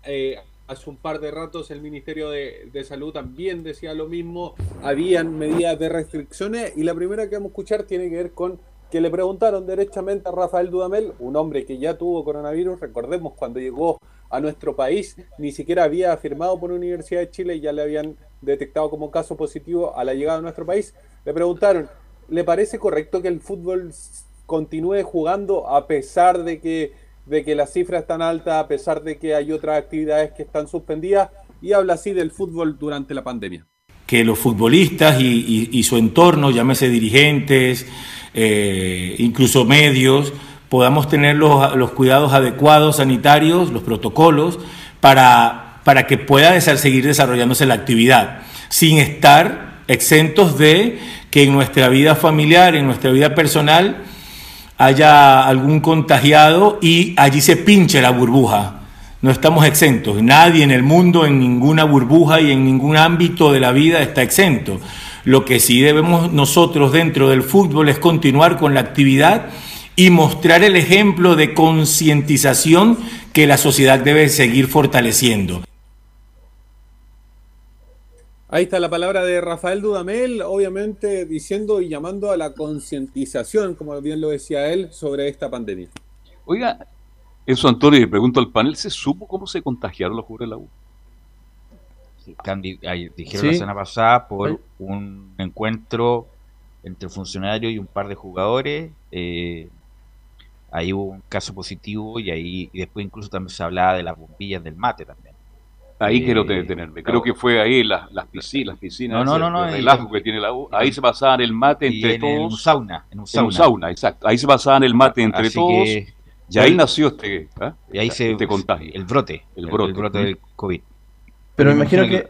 Eh, hace un par de ratos el Ministerio de, Salud también decía lo mismo, habían medidas de restricciones y la primera que vamos a escuchar tiene que ver con que le preguntaron derechamente a Rafael Dudamel, un hombre que ya tuvo coronavirus, recordemos cuando llegó a nuestro país, ni siquiera había afirmado por la Universidad de Chile y ya le habían detectado como caso positivo a la llegada a nuestro país, le preguntaron, ¿le parece correcto que el fútbol continúe jugando a pesar de que de que las cifras están altas a pesar de que hay otras actividades que están suspendidas y habla así del fútbol durante la pandemia. Que los futbolistas y, su entorno, llámese dirigentes, eh, incluso medios, podamos tener los, cuidados adecuados sanitarios, los protocolos, para, para que pueda seguir desarrollándose la actividad, sin estar exentos de que en nuestra vida familiar, en nuestra vida personal, haya algún contagiado y allí se pinche la burbuja. no estamos exentos. Nadie en el mundo, en ninguna burbuja y en ningún ámbito de la vida está exento. Lo que sí debemos nosotros dentro del fútbol es continuar con la actividad y mostrar el ejemplo de concientización que la sociedad debe seguir fortaleciendo. Ahí está la palabra de Rafael Dudamel, obviamente diciendo y llamando a la concientización, como bien lo decía él, sobre esta pandemia. Oiga, eso Antonio, le pregunto al panel, ¿se supo cómo se contagiaron los jugadores de la U? dijeron la semana pasada por un encuentro entre funcionarios y un par de jugadores. Eh, ahí hubo un caso positivo y ahí y después incluso también se hablaba de las bombillas del mate también. Ahí quiero eh, detenerme. Creo que fue ahí las, las piscinas, las piscinas no, no, no, el relajo que tiene la U. Ahí se pasaban el mate entre en, todos. En un sauna. En un sauna. En un sauna, exacto. Ahí se pasaban el mate entre Así todos. que- y ahí nació este, ¿ah? Y ahí se, este contagio. el brote, El brote. el brote del COVID. Pero me imagino que.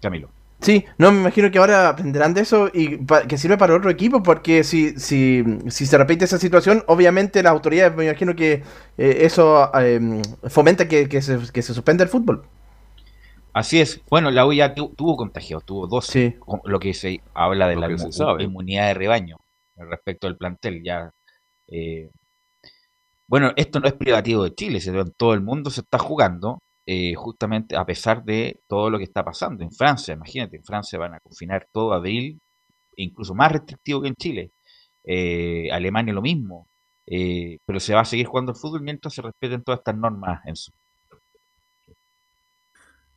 Camilo. Sí, no, me imagino que ahora aprenderán de eso y que sirve para otro equipo, porque si, si, si se repite esa situación, obviamente las autoridades, me imagino que eh, eso eh, fomenta que, que se, que se suspenda el fútbol. Así es. Bueno, la U ya tu- tuvo contagios, tuvo 12. Sí. Lo que se habla de Lo la inmunidad de rebaño respecto al plantel. Ya, eh, bueno, esto no es privativo de Chile, se- en todo el mundo se está jugando, eh, justamente a pesar de todo lo que está pasando. En Francia, imagínate, en Francia van a confinar todo abril, incluso más restrictivo que en Chile. Eh, Alemania lo mismo. Eh, pero se va a seguir jugando el fútbol mientras se respeten todas estas normas en su.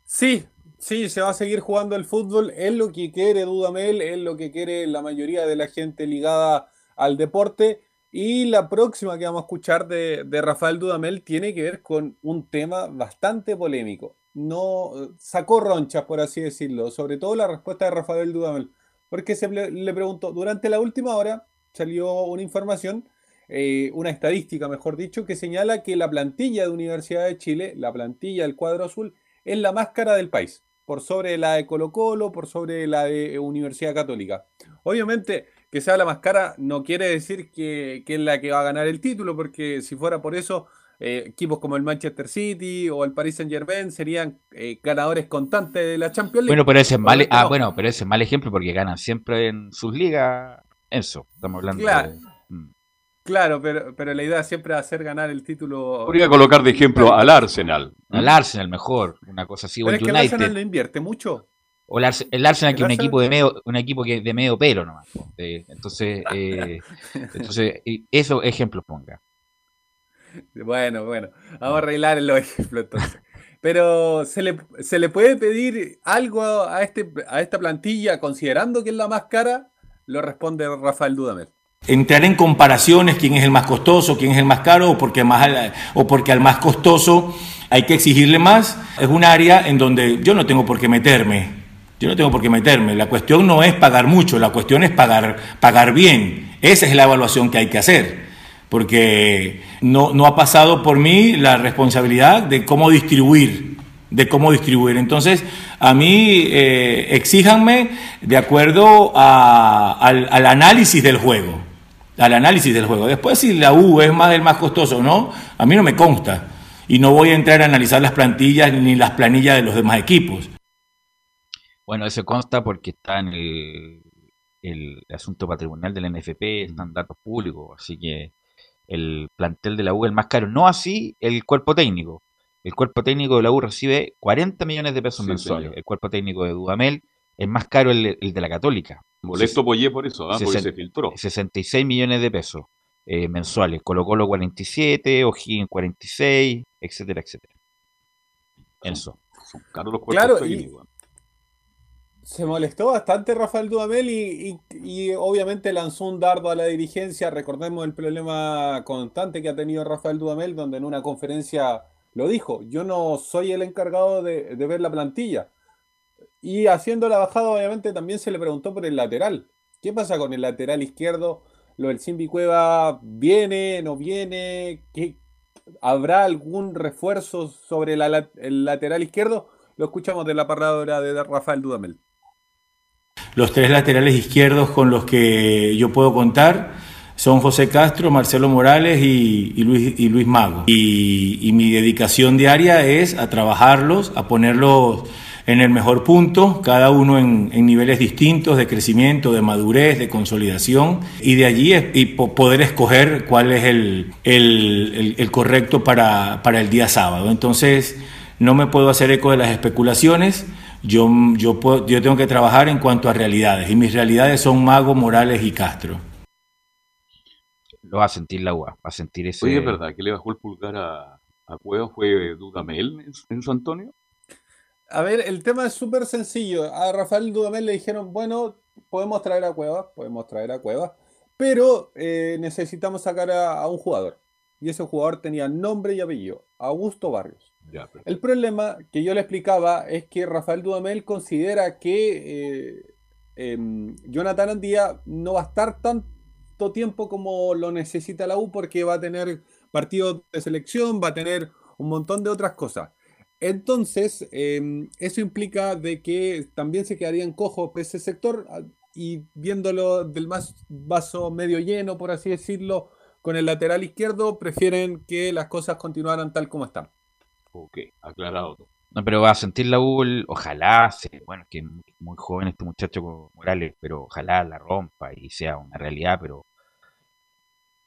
Sí, sí, se va a seguir jugando el fútbol. Es lo que quiere Dudamel, es lo que quiere la mayoría de la gente ligada al deporte. Y la próxima que vamos a escuchar de, Rafael Dudamel tiene que ver con un tema bastante polémico. No eh, sacó ronchas, por así decirlo, sobre todo la respuesta de Rafael Dudamel. Porque se le, preguntó, durante la última hora salió una información, eh, una estadística, mejor dicho, que señala que la plantilla de Universidad de Chile, la plantilla del cuadro azul, es la más cara del país, por sobre la de Colo Colo, por sobre la de Universidad Católica. Obviamente, que sea la más cara no quiere decir que, que es la que va a ganar el título, porque si fuera por eso, eh, equipos como el Manchester City o el Paris Saint Germain serían eh, ganadores constantes de la Champions League. Bueno, pero ese es mal, ah, no. bueno, pero ese es mal ejemplo porque ganan siempre en sus ligas. Eso, estamos hablando Claro. de- mm. Claro, pero, pero la idea siempre es hacer ganar el título. Podría colocar de ejemplo al Arsenal. al Arsenal mejor, una cosa así, o Pero el es que el Arsenal no invierte mucho. O el, Arse- el Arsenal, que es un Arsenal- equipo de medio, un equipo que de medio pelo nomás. Eh, entonces, eh, entonces y eso ejemplos ponga. Bueno, bueno, vamos a arreglar los ejemplos entonces. Pero ¿se le, se le puede pedir algo a, este, a esta plantilla considerando que es la más cara? Lo responde Rafael Dudamel. entrar en comparaciones, quién es el más costoso, quién es el más caro, o porque, más al, o porque al más costoso hay que exigirle más, es un área en donde yo no tengo por qué meterme. Yo no tengo por qué meterme. La cuestión no es pagar mucho, la cuestión es pagar, pagar bien. Esa es la evaluación que hay que hacer. Porque no, no ha pasado por mí la responsabilidad de cómo distribuir de cómo distribuir. Entonces, a mí eh, exíjanme de acuerdo al análisis del juego. Al análisis del juego. Después, si la U es más del más costoso o no, a mí no me consta. Y no voy a entrar a analizar las plantillas ni las planillas de los demás equipos. Bueno, eso consta porque está en el, el asunto patrimonial del NFP, están datos públicos, así que el plantel de la U es el más caro. No así el cuerpo técnico. El cuerpo técnico de la U recibe 40 millones de pesos Sí, mensuales. señor. El cuerpo técnico de Dudamel es más caro el, el de la Católica. Molesto Poyé por eso, ¿ah? porque se filtró. 66 millones de pesos eh, mensuales. Colo Colo 47, O'Higgins 46, etcétera, etcétera. Eso. Son caros los Claro, cuerpos y- técnicos. Se molestó bastante Rafael Dudamel y, y- obviamente lanzó un dardo a la dirigencia. Recordemos el problema constante que ha tenido Rafael Dudamel, donde en una conferencia lo dijo, yo no soy el encargado de, de ver la plantilla. Y haciendo la bajada, obviamente, también se le preguntó por el lateral. ¿Qué pasa con el lateral izquierdo? ¿Lo del Simbi Cueva viene, no viene? ¿Qué, ¿Habrá algún refuerzo sobre la el lateral izquierdo? Lo escuchamos de la parradora de Rafael Dudamel. Los tres laterales izquierdos con los que yo puedo contar son José Castro, Marcelo Morales y, Luis, Mago. Y, mi dedicación diaria es a trabajarlos, a ponerlos en el mejor punto, cada uno en, niveles distintos de crecimiento, de madurez, de consolidación, y de allí y poder escoger cuál es el, correcto para, el día sábado. Entonces, no me puedo hacer eco de las especulaciones, yo, yo, puedo, yo tengo que trabajar en cuanto a realidades, y mis realidades son Mago, Morales y Castro. Lo va a sentir la UA, va a sentir ese... Oye, es verdad que le bajó el pulgar a, a Cuevas, fue Dudamel en, en San Antonio. A ver, el tema es súper sencillo. A Rafael Dudamel le dijeron, bueno, podemos traer a Cuevas, podemos traer a Cuevas, pero eh, necesitamos sacar a, a, un jugador. Y ese jugador tenía nombre y apellido, Augusto Barrios. El problema que yo le explicaba es que Rafael Dudamel considera que eh, eh, Jonathan Andía no va a estar tanto tiempo como lo necesita la U porque va a tener partidos de selección, va a tener un montón de otras cosas. Entonces, eh, eso implica de que también se quedarían cojos ese sector y viéndolo del más vaso medio lleno, por así decirlo, con el lateral izquierdo, prefieren que las cosas continuaran tal como están. Ok, aclarado. No, pero va a sentir la U, ojalá, se, bueno, que muy, muy joven este muchacho Morales, pero ojalá la rompa y sea una realidad, pero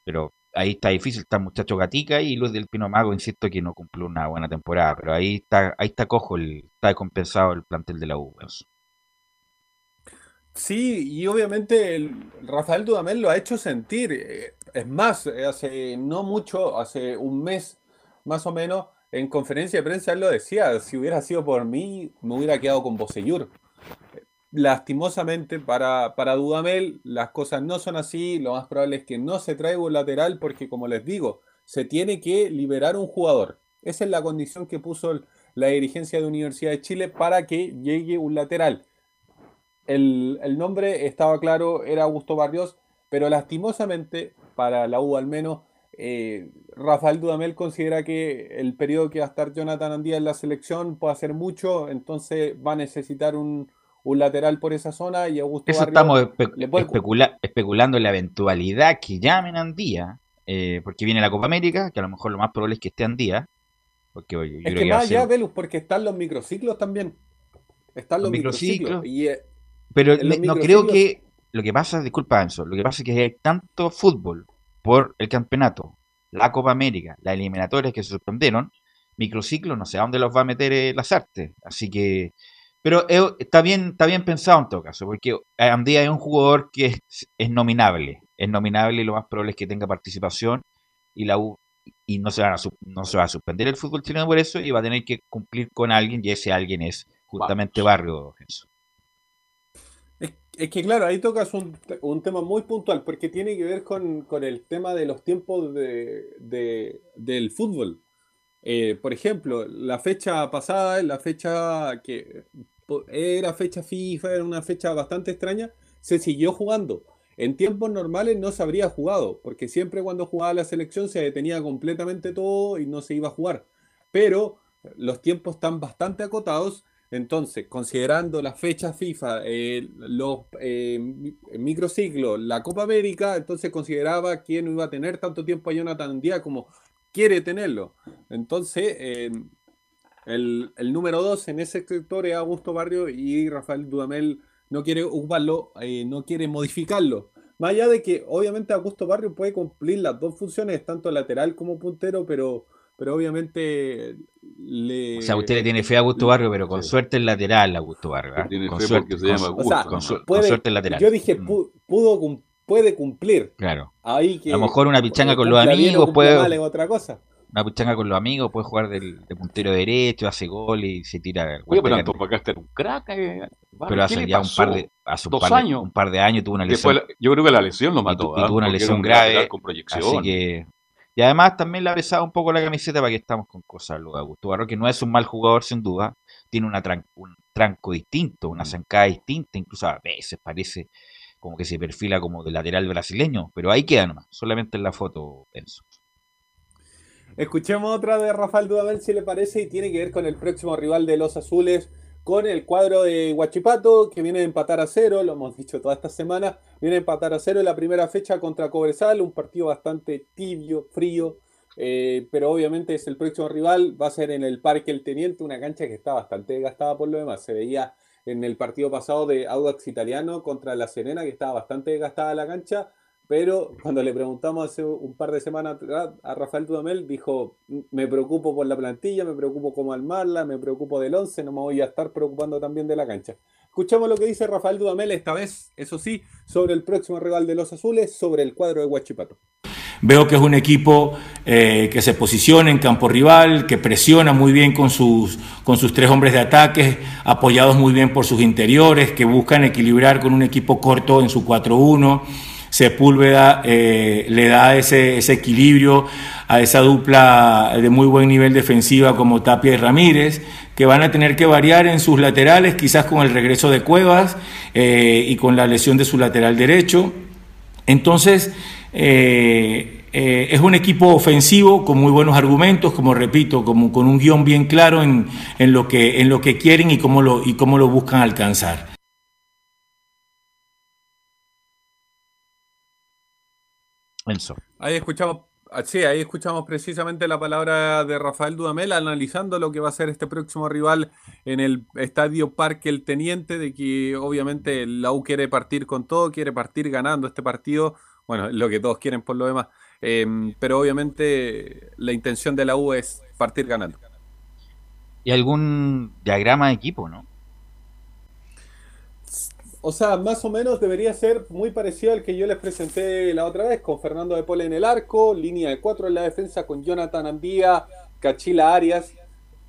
pero ahí está difícil, está el muchacho Gatica y Luis del Pino Mago, insisto que no cumplió una buena temporada, pero ahí está, ahí está cojo, el, está descompensado el plantel de la U. Sí, y obviamente el Rafael Dudamel lo ha hecho sentir. Es más, hace no mucho, hace un mes más o menos, en conferencia de prensa él lo decía, si hubiera sido por mí, me hubiera quedado con Bosellur lastimosamente para, para Dudamel las cosas no son así, lo más probable es que no se traiga un lateral porque como les digo, se tiene que liberar un jugador. Esa es la condición que puso la dirigencia de Universidad de Chile para que llegue un lateral. El, el nombre estaba claro, era Augusto Barrios, pero lastimosamente, para la U al menos, eh, Rafael Dudamel considera que el periodo que va a estar Jonathan Andía en la selección puede hacer mucho, entonces va a necesitar un, un lateral por esa zona y Augusto Eso Barrio estamos espe le puede- especula especulando en la eventualidad que llamen a Andía, eh, porque viene la Copa América, que a lo mejor lo más probable es que esté Andía, porque yo Es creo que más ser- allá, Velus, porque están los microciclos también. Están los, Los microciclos. microciclos. Y, eh, Pero no creo que lo que pasa, disculpa Enzo, lo que pasa es que hay tanto fútbol por el campeonato, la Copa América, las eliminatorias que se suspendieron, microciclos no sé a dónde los va a meter eh, las artes, así que pero eh, está bien está bien pensado en todo caso, porque Andía es un jugador que es, es nominable, es nominable y lo más probable es que tenga participación y la U y no se, van a no se va a suspender el fútbol chileno por eso y va a tener que cumplir con alguien y ese alguien es justamente Barrio. Es, es que claro, ahí tocas un, un tema muy puntual, porque tiene que ver con, con el tema de los tiempos de, de- del fútbol. Eh, por ejemplo, la fecha pasada, la fecha que era fecha FIFA, era una fecha bastante extraña, se siguió jugando. En tiempos normales no se habría jugado, porque siempre cuando jugaba la selección se detenía completamente todo y no se iba a jugar. Pero los tiempos están bastante acotados, entonces, considerando las fechas FIFA, eh, los eh, mi- microciclos, la Copa América, entonces consideraba que no iba a tener tanto tiempo a Jonathan Díaz como quiere tenerlo. Entonces, eh, el, el número dos en ese sector es Augusto Barrio y Rafael Dudamel no quiere ocuparlo, eh, no quiere modificarlo. Más allá de que obviamente Augusto Barrio puede cumplir las dos funciones, tanto lateral como puntero, pero, pero obviamente le... O sea, usted le tiene fe a Augusto Barrio, pero con suerte el lateral a Augusto Barrio. ¿ah? tiene Con fe suerte, porque se llama su- O sea, Augusto, con, su- con puede- suerte el lateral. Yo dije, pu- pudo, puede cumplir. Claro. Ahí que A lo mejor una pichanga con los amigos puede. mal es otra cosa. Una pichanga con los amigos puede jugar del, de puntero derecho, hace gol y se tira. Oye, pero Antofagasta era un crack. eh. Pero ¿Qué hace ya un par de hace un Dos par de- años. un par de años tuvo una lesión. yo creo que la lesión lo y, mató. tu- y ¿ah? tuvo una Porque era lesión un grave. con proyección. Así que y además también le ha pesado un poco la camiseta para que estamos con cosas de Augusto Barrio, que no es un mal jugador sin duda, tiene una tran- un tranco distinto, Mm. una zancada distinta, incluso a veces parece como que se perfila como de lateral brasileño, pero ahí queda nomás, solamente en la foto, Enzo. Escuchemos otra de Rafael Dudamel, si le parece, y tiene que ver con el próximo rival de los azules, con el cuadro de Huachipato, que viene a empatar a cero, lo hemos dicho toda esta semana, viene a empatar a cero en la primera fecha contra Cobresal, un partido bastante tibio, frío, eh, pero obviamente es el próximo rival, va a ser en el Parque El Teniente, una cancha que está bastante desgastada por lo demás, se veía en el partido pasado de Audax Italiano contra La Serena, que estaba bastante desgastada la cancha, pero cuando le preguntamos hace un par de semanas atrás a Rafael Dudamel, dijo, me preocupo por la plantilla, me preocupo cómo armarla, me preocupo del 11, no me voy a estar preocupando también de la cancha. Escuchamos lo que dice Rafael Dudamel esta vez, eso sí, sobre el próximo rival de los azules, sobre el cuadro de Huachipato. Veo que es un equipo eh, que se posiciona en campo rival, que presiona muy bien con sus, con sus tres hombres de ataque, apoyados muy bien por sus interiores, que buscan equilibrar con un equipo corto en su 4-1. Sepúlveda eh, le da ese, ese, equilibrio a esa dupla de muy buen nivel defensiva como Tapia y Ramírez, que van a tener que variar en sus laterales, quizás con el regreso de Cuevas eh, y con la lesión de su lateral derecho. Entonces, eh, es un equipo ofensivo con muy buenos argumentos, como repito, como, con un guion bien claro en, en, lo, que, en lo que quieren y cómo lo, y cómo lo buscan alcanzar. Enzo. Ahí escuchamos, sí, ahí escuchamos precisamente la palabra de Rafael Dudamel analizando lo que va a ser este próximo rival en el Estadio Parque El Teniente, de que obviamente la U quiere partir con todo, quiere partir ganando este partido bueno, lo que todos quieren por lo demás. Em, pero obviamente la intención de la U es partir ganando. ¿Y algún diagrama de equipo, no? O sea, más o menos debería ser muy parecido al que yo les presenté la otra vez, con Fernando de Pole en el arco, línea de cuatro en la defensa con Jonathan Andía, Cachila Arias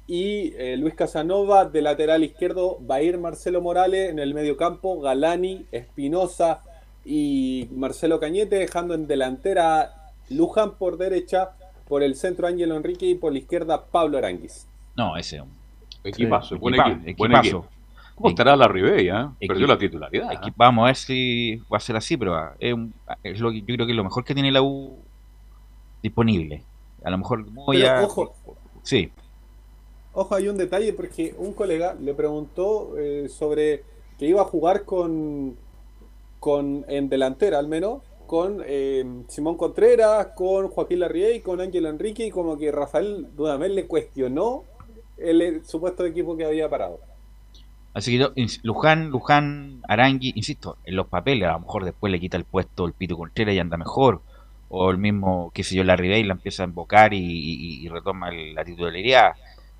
y eh, Luis Casanova. De lateral izquierdo va a ir Marcelo Morales, en el medio campo Galani, Espinosa, y Marcelo Cañete dejando en delantera Luján por derecha, por el centro Ángelo Enrique y por la izquierda Pablo Aranguis. No, ese un equipazo, buen, equipo, ¿Cómo estará la Ribella? Eh? Perdió la titularidad. ¿eh? Vamos a ver si va a ser así, pero ah, es, lo que, yo creo que es lo mejor que tiene la U disponible. A lo mejor muy Ojo, sí. Ojo, hay un detalle porque un colega le preguntó eh, sobre que iba a jugar con con en delantera al menos, con eh, Simón Contreras, con Joaquín Larrié y con Ángel Enrique, y como que Rafael Dudamel le cuestionó el, supuesto equipo que había parado. Así que Luján, Luján, Arangui, insisto, en los papeles, a lo mejor después le quita el puesto el Pito Contreras y anda mejor, o el mismo, qué sé yo, Larry y la empieza a invocar y, retoma la titularidad.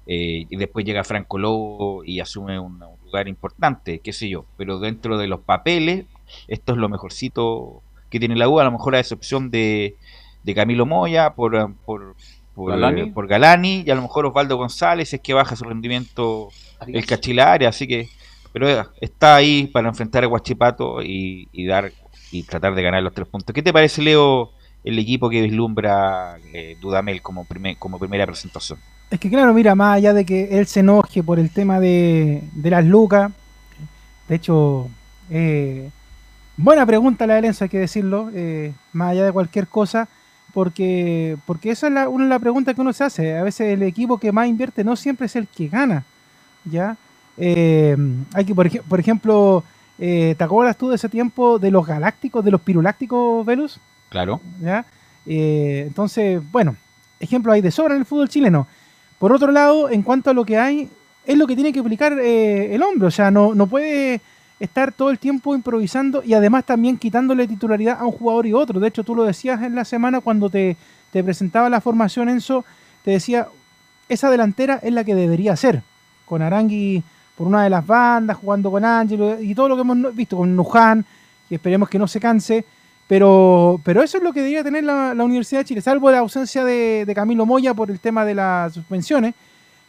Eh, y después llega Franco Lobo y asume un, un, lugar importante, qué sé yo, pero dentro de los papeles esto es lo mejorcito que tiene la U, a lo mejor a excepción de, de Camilo Moya por, por, por, Galani. y a lo mejor Osvaldo González es que baja su rendimiento el Cachilaria, así que pero está ahí para enfrentar a Guachipato y, dar y tratar de ganar los tres puntos. ¿Qué te parece, Leo, el equipo que vislumbra eh, Dudamel como, como primera presentación? Es que claro, mira, más allá de que él se enoje por el tema de, de las lucas, de hecho, eh, Buena pregunta la de Lenzo, hay que decirlo, eh, más allá de cualquier cosa, porque, porque esa es la, una de las preguntas que uno se hace. A veces el equipo que más invierte no siempre es el que gana. ¿Ya? Eh, hay que, por, por ejemplo, eh, ¿te acuerdas tú de ese tiempo de los galácticos, de los pirulácticos Velus? Claro. ¿Ya? entonces, bueno, ejemplo hay de sobra en el fútbol chileno. Por otro lado, en cuanto a lo que hay, es lo que tiene que aplicar el hombre. O sea, no, no puede estar todo el tiempo improvisando y además también quitándole titularidad a un jugador y otro. De hecho, tú lo decías en la semana cuando te, presentaba la formación Enzo, te decía, esa delantera es la que debería ser, con Arangui por una de las bandas, jugando con Ángelo y todo lo que hemos visto con Nuján, que esperemos que no se canse. Pero, pero eso es lo que debería tener la, Universidad de Chile, salvo la ausencia de, Camilo Moya por el tema de las suspensiones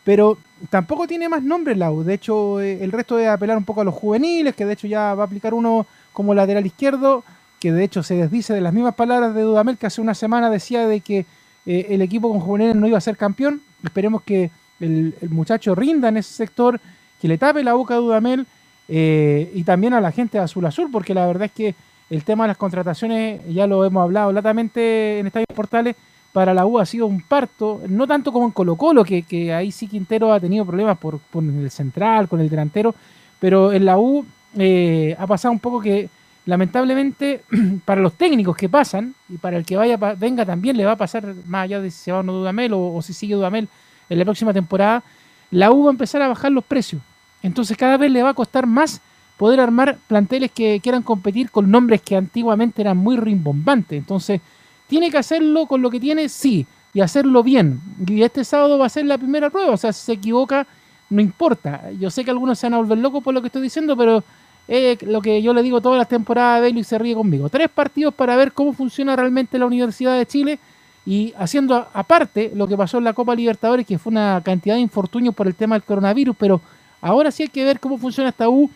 pero tampoco tiene más nombre Lau. De hecho, eh, el resto de apelar un poco a los juveniles, que de hecho ya va a aplicar uno como lateral izquierdo, que de hecho se desdice de las mismas palabras de Dudamel, que hace una semana decía de que eh, el equipo con juveniles no iba a ser campeón. Esperemos que el, muchacho rinda en ese sector, que le tape la boca a Dudamel eh, y también a la gente de Azul Azul, porque la verdad es que el tema de las contrataciones, ya lo hemos hablado latamente en Estadio Portales, para la U ha sido un parto, no tanto como en Colo Colo, que, ahí sí Quintero ha tenido problemas por, el central, con el delantero, pero en la U eh, ha pasado un poco que lamentablemente para los técnicos que pasan y para el que vaya venga también le va a pasar más allá de si se va o no Dudamel o, si sigue Dudamel en la próxima temporada, la U va a empezar a bajar los precios. Entonces cada vez le va a costar más poder armar planteles que quieran competir con nombres que antiguamente eran muy rimbombantes. Entonces, ¿tiene que hacerlo con lo que tiene? Sí, y hacerlo bien. Y este sábado va a ser la primera prueba, o sea, si se equivoca, no importa. Yo sé que algunos se van a volver locos por lo que estoy diciendo, pero es lo que yo le digo todas las temporadas a Belo y se ríe conmigo. Tres partidos para ver cómo funciona realmente la Universidad de Chile y haciendo aparte lo que pasó en la Copa Libertadores, que fue una cantidad de infortunios por el tema del coronavirus, pero ahora sí hay que ver cómo funciona esta U.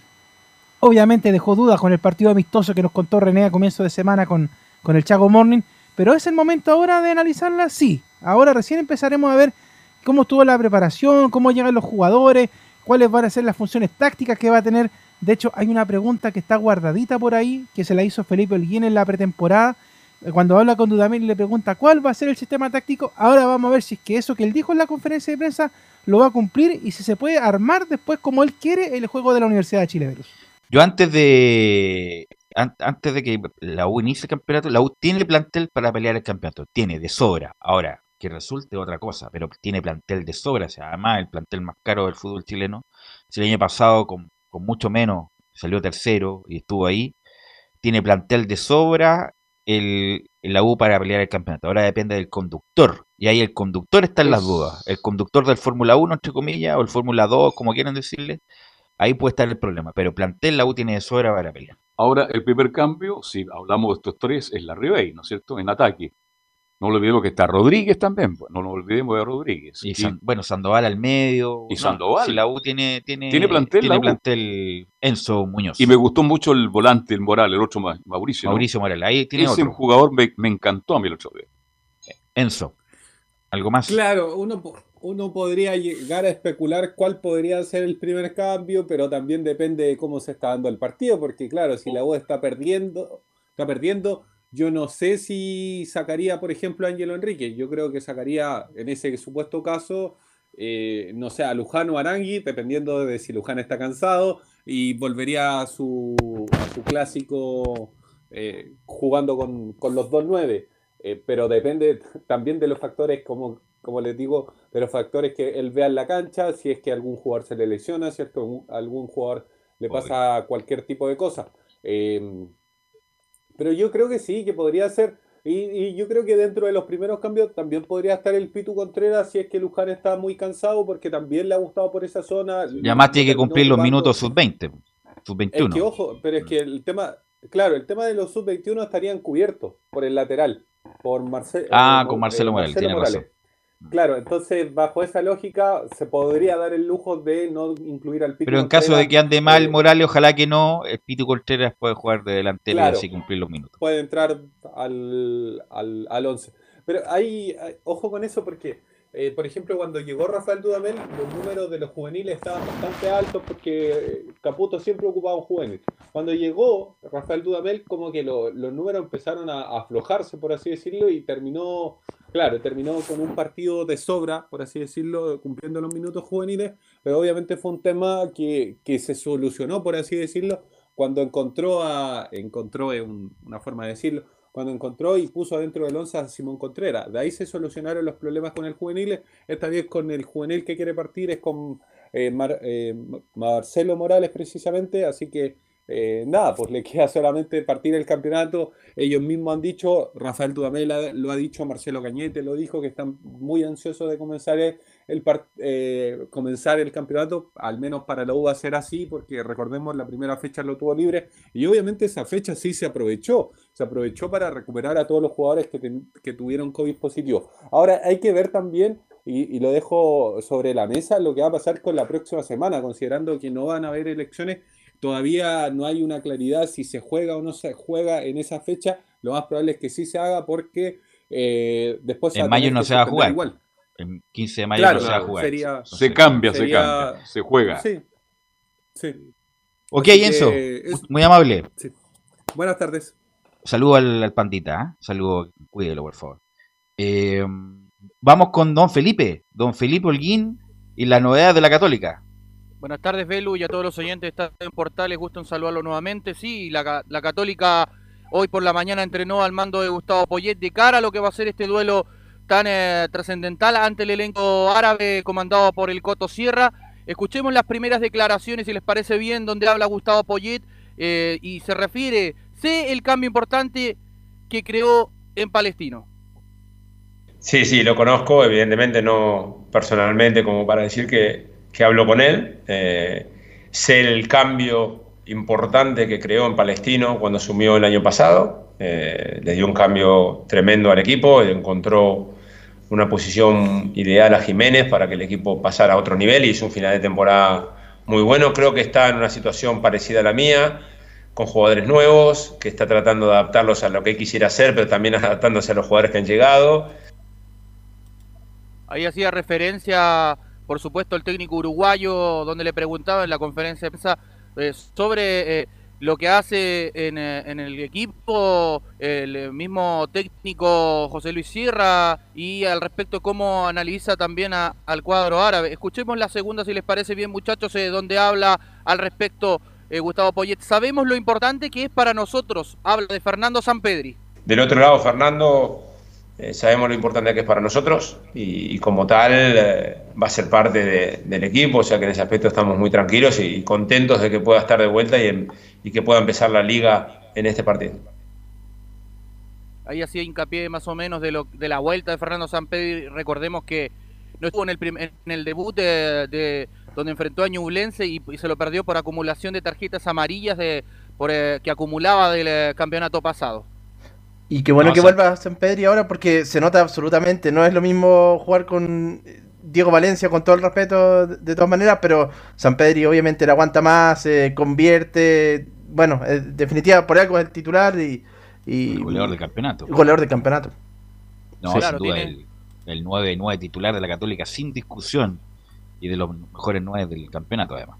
Obviamente dejó dudas con el partido amistoso que nos contó René a comienzo de semana con, con el Chaco Morning, pero es el momento ahora de analizarla, sí. Ahora recién empezaremos a ver cómo estuvo la preparación, cómo llegan los jugadores, cuáles van a ser las funciones tácticas que va a tener. De hecho, hay una pregunta que está guardadita por ahí, que se la hizo Felipe Olguín en la pretemporada. Cuando habla con Dudamel y le pregunta cuál va a ser el sistema táctico, ahora vamos a ver si es que eso que él dijo en la conferencia de prensa lo va a cumplir y si se puede armar después como él quiere el juego de la Universidad de Chile. Yo antes de antes de que la U inicie el campeonato, la U tiene plantel para pelear el campeonato, tiene de sobra. Ahora, que resulte otra cosa, pero tiene plantel de sobra, o sea, además el plantel más caro del fútbol chileno. Si el año pasado con, mucho menos salió tercero y estuvo ahí, tiene plantel de sobra el, la U para pelear el campeonato. Ahora depende del conductor. Y ahí el conductor está en las dudas. El conductor del Fórmula 1, entre comillas, o el Fórmula 2, como quieran decirle, ahí puede estar el problema. Pero plantel la U tiene de sobra para pelear. Ahora, el primer cambio, si hablamos de estos tres, es la Ribey, ¿no es cierto? En ataque. No olvidemos que está Rodríguez también, pues, no nos olvidemos de Rodríguez. Y, bueno, Sandoval al medio. Y Sandoval. Si la U tiene, tiene, ¿Tiene plantel, tiene plantel Enzo Muñoz. Y me gustó mucho el volante, el Moral, el otro Mauricio. Mauricio Moral, ahí tiene Ese otro. jugador me, encantó a mí el otro día. Enzo. ¿Algo más? Claro, uno, uno podría llegar a especular cuál podría ser el primer cambio, pero también depende de cómo se está dando el partido, porque claro, si la U está perdiendo, está perdiendo, yo no sé si sacaría, por ejemplo, a Ángelo Enrique. Yo creo que sacaría, en ese supuesto caso, eh, no sé, a Luján o Arangui, dependiendo de si Luján está cansado, y volvería a su, su clásico eh, jugando con, los 2-9. Eh, pero depende también de los factores, como, como les digo, de los factores que él vea en la cancha, si es que algún jugador se le lesiona, si es que algún jugador le pasa cualquier tipo de cosa. Pero yo creo que sí, que podría ser. Y, yo creo que dentro de los primeros cambios también podría estar el Pitu Contreras si es que Luján está muy cansado porque también le ha gustado por esa zona. Y además tiene que cumplir los minutos sub-20, sub-21. Es que, ojo, pero es que el tema, claro, el tema de los sub-21 estarían cubiertos por el lateral, por Marcelo. Ah, con Marcelo, Morales, tiene razón. Claro, entonces bajo esa lógica se podría dar el lujo de no incluir al Pitu Pero en caso de que ande mal Morales, ojalá que no, el Pitu Contreras puede jugar de delantero y así cumplir los minutos. Puede entrar al, al, al 11. Pero hay, ojo con eso porque eh, por ejemplo, cuando llegó Rafael Dudamel, los números de los juveniles estaban bastante altos porque eh, Caputo siempre ocupaba un juvenil. Cuando llegó Rafael Dudamel, como que los números empezaron a, aflojarse, por así decirlo, y terminó, claro, terminó con un partido de sobra, por así decirlo, cumpliendo los minutos juveniles, pero obviamente fue un tema que, que se solucionó, por así decirlo, cuando encontró a, encontró, una forma de decirlo, cuando encontró y puso adentro del once a Simón Contreras. De ahí se solucionaron los problemas con el juvenil. Esta vez con el juvenil que quiere partir es con eh, eh, Marcelo Morales precisamente. Así que eh, nada, pues le queda solamente partir el campeonato. Ellos mismos han dicho, Rafael Dudamela lo ha dicho, Marcelo Cañete lo dijo, que están muy ansiosos de comenzar el, eh, comenzar el campeonato, al menos para la U va a ser así, porque recordemos la primera fecha lo tuvo libre y obviamente esa fecha sí se aprovechó, se aprovechó para recuperar a todos los jugadores que, tuvieron COVID positivo. Ahora hay que ver también y, y, lo dejo sobre la mesa lo que va a pasar con la próxima semana, considerando que no van a haber elecciones Todavía no hay una claridad si se juega o no se juega en esa fecha. Lo más probable es que sí se haga porque eh, después... En mayo no se va a jugar. Igual. En 15 de mayo no se va a jugar. se cambia, se cambia, se juega. Sí. sí. Ok, Enzo. Muy amable. Buenas tardes. Saludo al, pandita. ¿eh? Saludo, cuídelo, por favor. Eh, vamos con don Felipe, don Felipe Holguín y las novedades de la Católica. Buenas tardes, Belu, y a todos los oyentes de en Portales. Gusto en saludarlo nuevamente. Sí, la, Católica hoy por la mañana entrenó al mando de Gustavo Poyet de cara a lo que va a ser este duelo tan eh, trascendental ante el elenco árabe comandado por el Coto Sierra. Escuchemos las primeras declaraciones, si les parece bien, donde habla Gustavo Poyet eh, y se refiere, sé el cambio importante que creó en Palestino. Sí, sí, lo conozco, evidentemente no personalmente como para decir que, que hablo con él. Eh, sé el cambio importante que creó en Palestino cuando asumió el año pasado. le dio un cambio tremendo al equipo, encontró una posición ideal a Jiménez para que el equipo pasara a otro nivel y hizo un final de temporada muy bueno. Creo que está en una situación parecida a la mía, con jugadores nuevos, que está tratando de adaptarlos a lo que quisiera hacer, pero también adaptándose a los jugadores que han llegado. Ahí hacía referencia, por supuesto, el técnico uruguayo, donde le preguntaba en la conferencia de prensa eh, sobre... Eh, lo que hace en, eh, en, el equipo el mismo técnico José Luis Sierra y al respecto cómo analiza también al cuadro árabe. Escuchemos la segunda si les parece bien muchachos, donde habla al respecto Gustavo Poyet. Sabemos lo importante que es para nosotros, habla de Fernando Sampedri. Del otro lado, Fernando eh, sabemos lo importante que es para nosotros y, como tal eh, va a ser parte del equipo, o sea que en ese aspecto estamos muy tranquilos y, contentos de que pueda estar de vuelta y, que pueda empezar la liga en este partido. Ahí hacía hincapié más o menos de, lo, de la vuelta de Fernando Sampedri. Recordemos que no estuvo en el, en el debut de, donde enfrentó a Ñublense y, se lo perdió por acumulación de tarjetas amarillas de, por, eh, que acumulaba del campeonato pasado. Y qué bueno que vuelva San Pedri ahora porque se nota absolutamente. No es lo mismo jugar con Diego Valencia, con todo el respeto de, todas maneras, pero San Pedri obviamente le aguanta más, se convierte. Bueno, en definitiva, por algo es el titular y. el goleador del campeonato. El goleador del campeonato. No, sin duda, el, el 9, 9 titular de la Católica, sin discusión. Y de los mejores 9 del campeonato, además.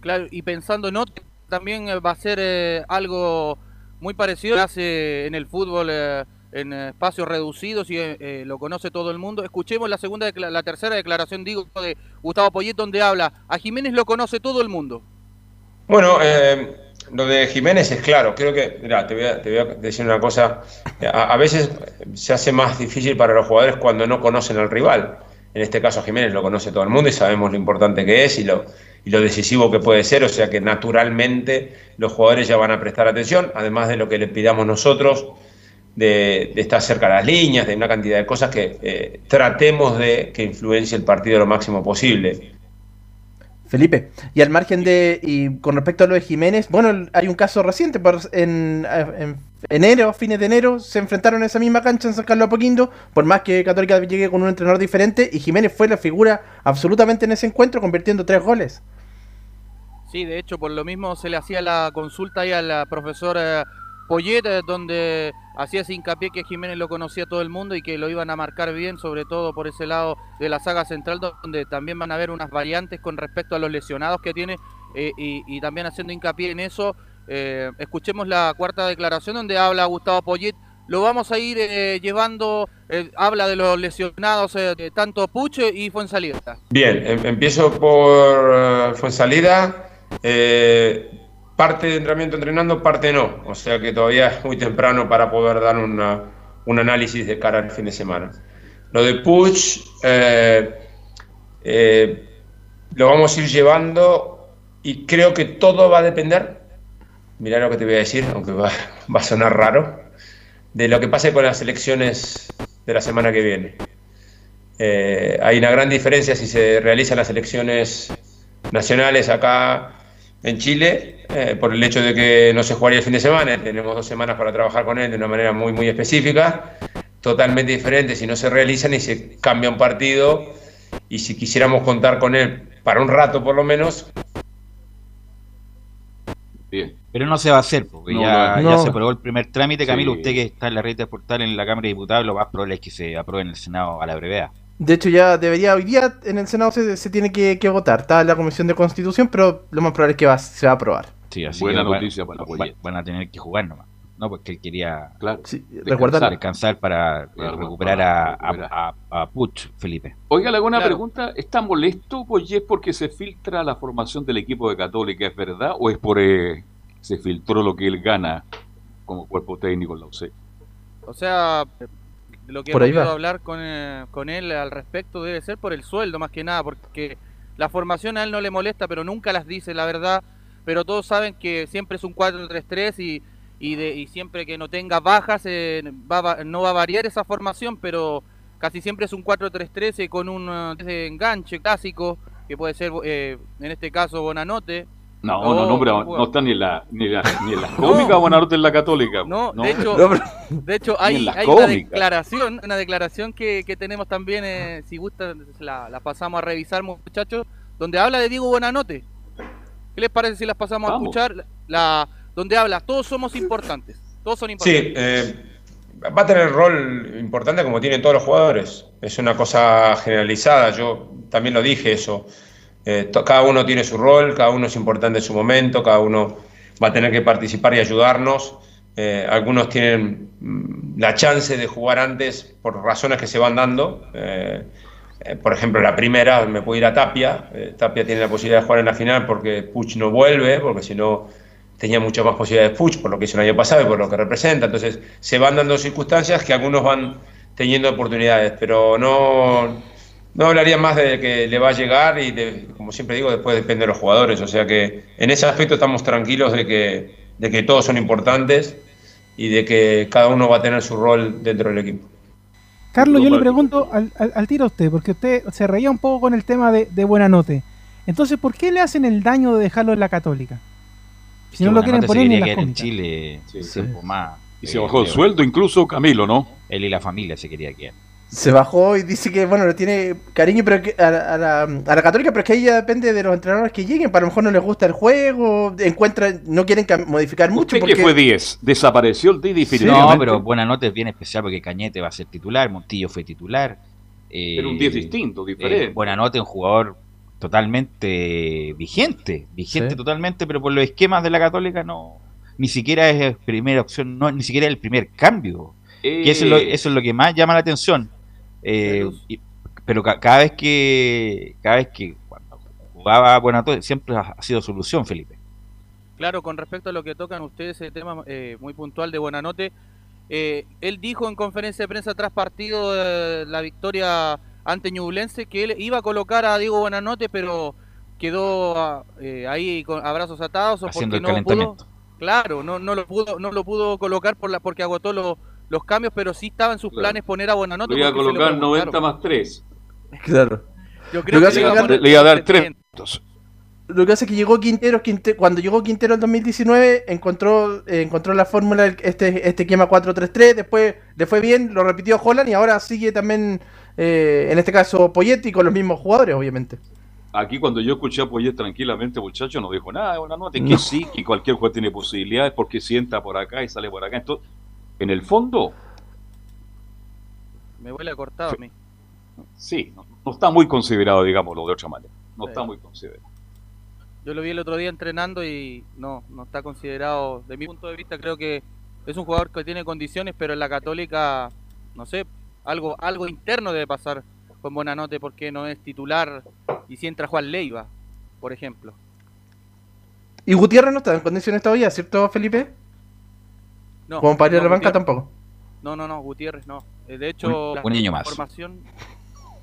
Claro, y pensando en otro, también va a ser eh, algo muy parecido hace en el fútbol eh, en espacios reducidos y eh, eh, lo conoce todo el mundo. Escuchemos la segunda, la tercera declaración, digo, de Gustavo Poyet, donde habla, a Jiménez lo conoce todo el mundo. Bueno, lo de Jiménez es claro, creo que, mira, te voy a, te voy a decir una cosa, a, veces se hace más difícil para los jugadores cuando no conocen al rival. En este caso Jiménez lo conoce todo el mundo y sabemos lo importante que es y lo, y lo decisivo que puede ser, o sea que naturalmente los jugadores ya van a prestar atención, además de lo que le pidamos nosotros, de, estar cerca de las líneas, de una cantidad de cosas que eh, tratemos de que influencie el partido lo máximo posible. Felipe, y al margen de, y con respecto a lo de Jiménez, bueno, hay un caso reciente, por, en, enero, fines de enero, se enfrentaron en esa misma cancha en San Carlos Apoquindo, por más que Católica llegue con un entrenador diferente, y Jiménez fue la figura absolutamente en ese encuentro, convirtiendo tres goles. Sí, de hecho, por lo mismo se le hacía la consulta ahí al profesor eh, Poyet, eh, donde hacía ese hincapié que Jiménez lo conocía todo el mundo y que lo iban a marcar bien, sobre todo por ese lado de la saga central, donde también van a haber unas variantes con respecto a los lesionados que tiene eh, y, también haciendo hincapié en eso. escuchemos la cuarta declaración donde habla Gustavo Poyet. Lo vamos a ir llevando, habla de los lesionados tanto Puche y Fuensalida. Bien, em, empiezo por Fuensalida. Eh, parte de entrenamiento entrenando, parte no. O sea que todavía es muy temprano para poder dar un análisis de cara al fin de semana. Lo de Puch eh, eh, lo vamos a ir llevando y creo que todo va a depender, mira lo que te voy a decir, aunque va, va a sonar raro, de lo que pase con las elecciones de la semana que viene. hay una gran diferencia si se realizan las elecciones nacionales acá en Chile eh, por el hecho de que no se jugaría el fin de semana. Tenemos dos semanas para trabajar con él de una manera muy, muy específica, totalmente diferente si no se realizan y se cambia un partido. Y si quisiéramos contar con él para un rato por lo menos. Bien. Pero no se va a hacer, porque ya, se aprobó el primer trámite. Camilo, usted que está en la red de portal en la Cámara de Diputados, lo más probable es que se apruebe en el Senado a la brevedad. De hecho, ya debería, hoy día en el Senado se, tiene que, votar. Está en la Comisión de Constitución, pero lo más probable es que va, se va a aprobar. Sí, así Buena noticia para la Van a tener que jugar nomás. No, porque él quería claro, resguardar. descansar para eh, Claro, recuperar para a, a, recuperar. a- a Puch, Felipe. Oiga, le hago una Claro. pregunta. ¿Está molesto, Poyet, porque se filtra la formación del equipo de Católica? ¿Es verdad? ¿O es por eh, se filtró lo que él gana como cuerpo técnico en la UC? O sea, lo que Por hemos podido hablar con, eh, con él al respecto debe ser por el sueldo más que nada, porque la formación a él no le molesta, pero nunca las dice, la verdad. Pero todos saben que siempre es un 4-3-3 y, y, de, y siempre que no tenga bajas eh, va a no va a variar esa formación, pero casi siempre es un 4-3-3 eh, con un eh, enganche clásico, que puede ser eh, en este caso Bonanote. No, O- no, no, pero no está ni en la, ni en la, ni en la cómica Bonanote en la Católica. No, de hecho, de hecho hay, hay una declaración, una declaración que, que tenemos también, eh, si gustan, la, la pasamos a revisar, muchachos, donde habla de Diego Buenanote. ¿Qué les parece si las pasamos Vamos. a escuchar? La, donde habla, todos somos importantes, todos son Sí, importantes. eh, va a tener rol importante como tienen todos los jugadores. Es una cosa generalizada, yo también lo dije eso. Eh, cada uno tiene su rol, cada uno es importante en su momento, cada uno va a tener que participar y ayudarnos. Eh, algunos tienen mm, la chance de jugar antes por razones que se van dando. Eh, eh, por ejemplo, la primera me puedo ir a Tapia. Eh, Tapia tiene la posibilidad de jugar en la final porque Puch no vuelve, porque si no tenía muchas más posibilidades Puch por lo que hizo el año pasado y por lo que representa. Entonces, se van dando circunstancias que algunos van teniendo oportunidades, pero no, no hablaría más de que le va a llegar y, de- como siempre digo, después depende de los jugadores. O sea que en ese aspecto estamos tranquilos de que, de que todos son importantes y de que cada uno va a tener su rol dentro del equipo. Carlos, yo le pregunto al, al- al tiro a usted, porque usted se reía un poco con el tema de, de Buenanote. Entonces, ¿por qué le hacen el daño de dejarlo en la Católica? Si no lo quieren poner en las en. Chile un tiempo más. Y se bajó el sueldo incluso Camilo, ¿no? Él y la familia se quería quedar. Se bajó y dice que, bueno, le tiene cariño pero que- a, la- a la, a la Católica, pero es que ahí ya depende de los entrenadores que lleguen. Para lo mejor no les gusta el juego, encuentran, no quieren modificar mucho. ¿Usted porque... que fue 10? ¿Desapareció el 10 No, definitivamente? pero buena nota es bien especial porque Cañete va a ser titular, Montillo fue titular. eh, Era un 10 distinto, diferente. eh, buena nota es un jugador totalmente vigente, vigente Sí. totalmente, pero por los esquemas de la Católica no, ni siquiera es primera opción, no, ni siquiera es el primer cambio. Que eso, es lo, Eh. eso es lo que más llama la atención. Eh, y- pero ca- cada vez que cada vez que cuando jugaba Buenanote siempre ha, ha sido solución, Felipe. Claro, con respecto a lo que tocan ustedes, ese tema eh, muy puntual de Buenanote, eh, él dijo en conferencia de prensa tras partido de la victoria ante Ñublense que él iba a colocar a Diego Buenanote, pero quedó ah, eh, ahí con abrazos atados o Haciendo porque el no pudo. calentamiento. Claro, no, no lo pudo no lo pudo colocar por la porque agotó los los cambios, pero sí estaba en sus Claro. planes poner a Buenanote. Lo iba a colocar 90 preguntaron. más 3. Claro. Yo creo que que le iba a hace poner Le iba a dar 3 70. puntos. Lo que hace es que llegó Quintero, Quinte- cuando llegó Quintero en 2019, encontró, eh, encontró la fórmula, este, este esquema 4-3-3, después le fue bien, lo repitió Holland y ahora sigue también, eh, en este caso, Poyetti con los mismos jugadores, obviamente. Aquí cuando yo escuché a Poyet tranquilamente, muchacho, no dijo nada, una nota, que No. sí, que cualquier jugador tiene posibilidades porque si entra por acá y sale por acá. Entonces, en el fondo, Me huele a cortado a mí. sí, no, no está muy considerado, digámoslo de otra manera. No Sí. está muy considerado. Yo lo vi el otro día entrenando y no, no está considerado, de mi punto de vista creo que es un jugador que tiene condiciones, pero en la católica, no sé, algo, algo interno debe pasar con Buenanote porque no es titular y si entra Juan Leiva, por ejemplo. Y Gutiérrez no está en condiciones todavía, ¿cierto, Felipe? No, Como para ir a no, la banca tampoco. No, no, no, Gutiérrez no. Eh, De hecho, Un- la niño más. formación,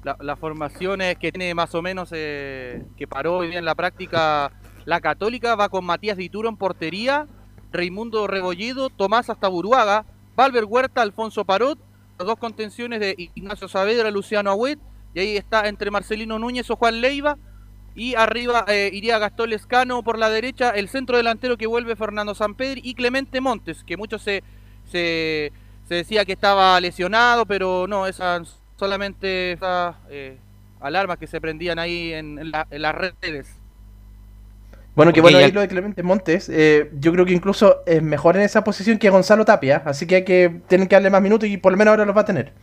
la, la formación es que tiene más o menos, eh, que paró hoy día en la práctica la Católica, va con Matías Dituro en portería, Raimundo Rebolledo, Tomás Astaburuaga, Valver Huerta, Alfonso Parot, las dos contenciones de Ignacio Saavedra, Luciano Agüet, y ahí está entre Marcelino Núñez o Juan Leiva, y arriba eh, iría Gastón Lescano por la derecha, el centro delantero que vuelve Fernando Sampedri y Clemente Montes, que muchos se, se, se decía que estaba lesionado, pero no, esas solamente esas eh, alarmas que se prendían ahí en, en la- en las redes. Bueno, que bueno, ahí lo de Clemente Montes, eh, yo creo que incluso es mejor en esa posición que Gonzalo Tapia, así que hay que tienen que darle más minutos y por lo menos ahora los va a tener.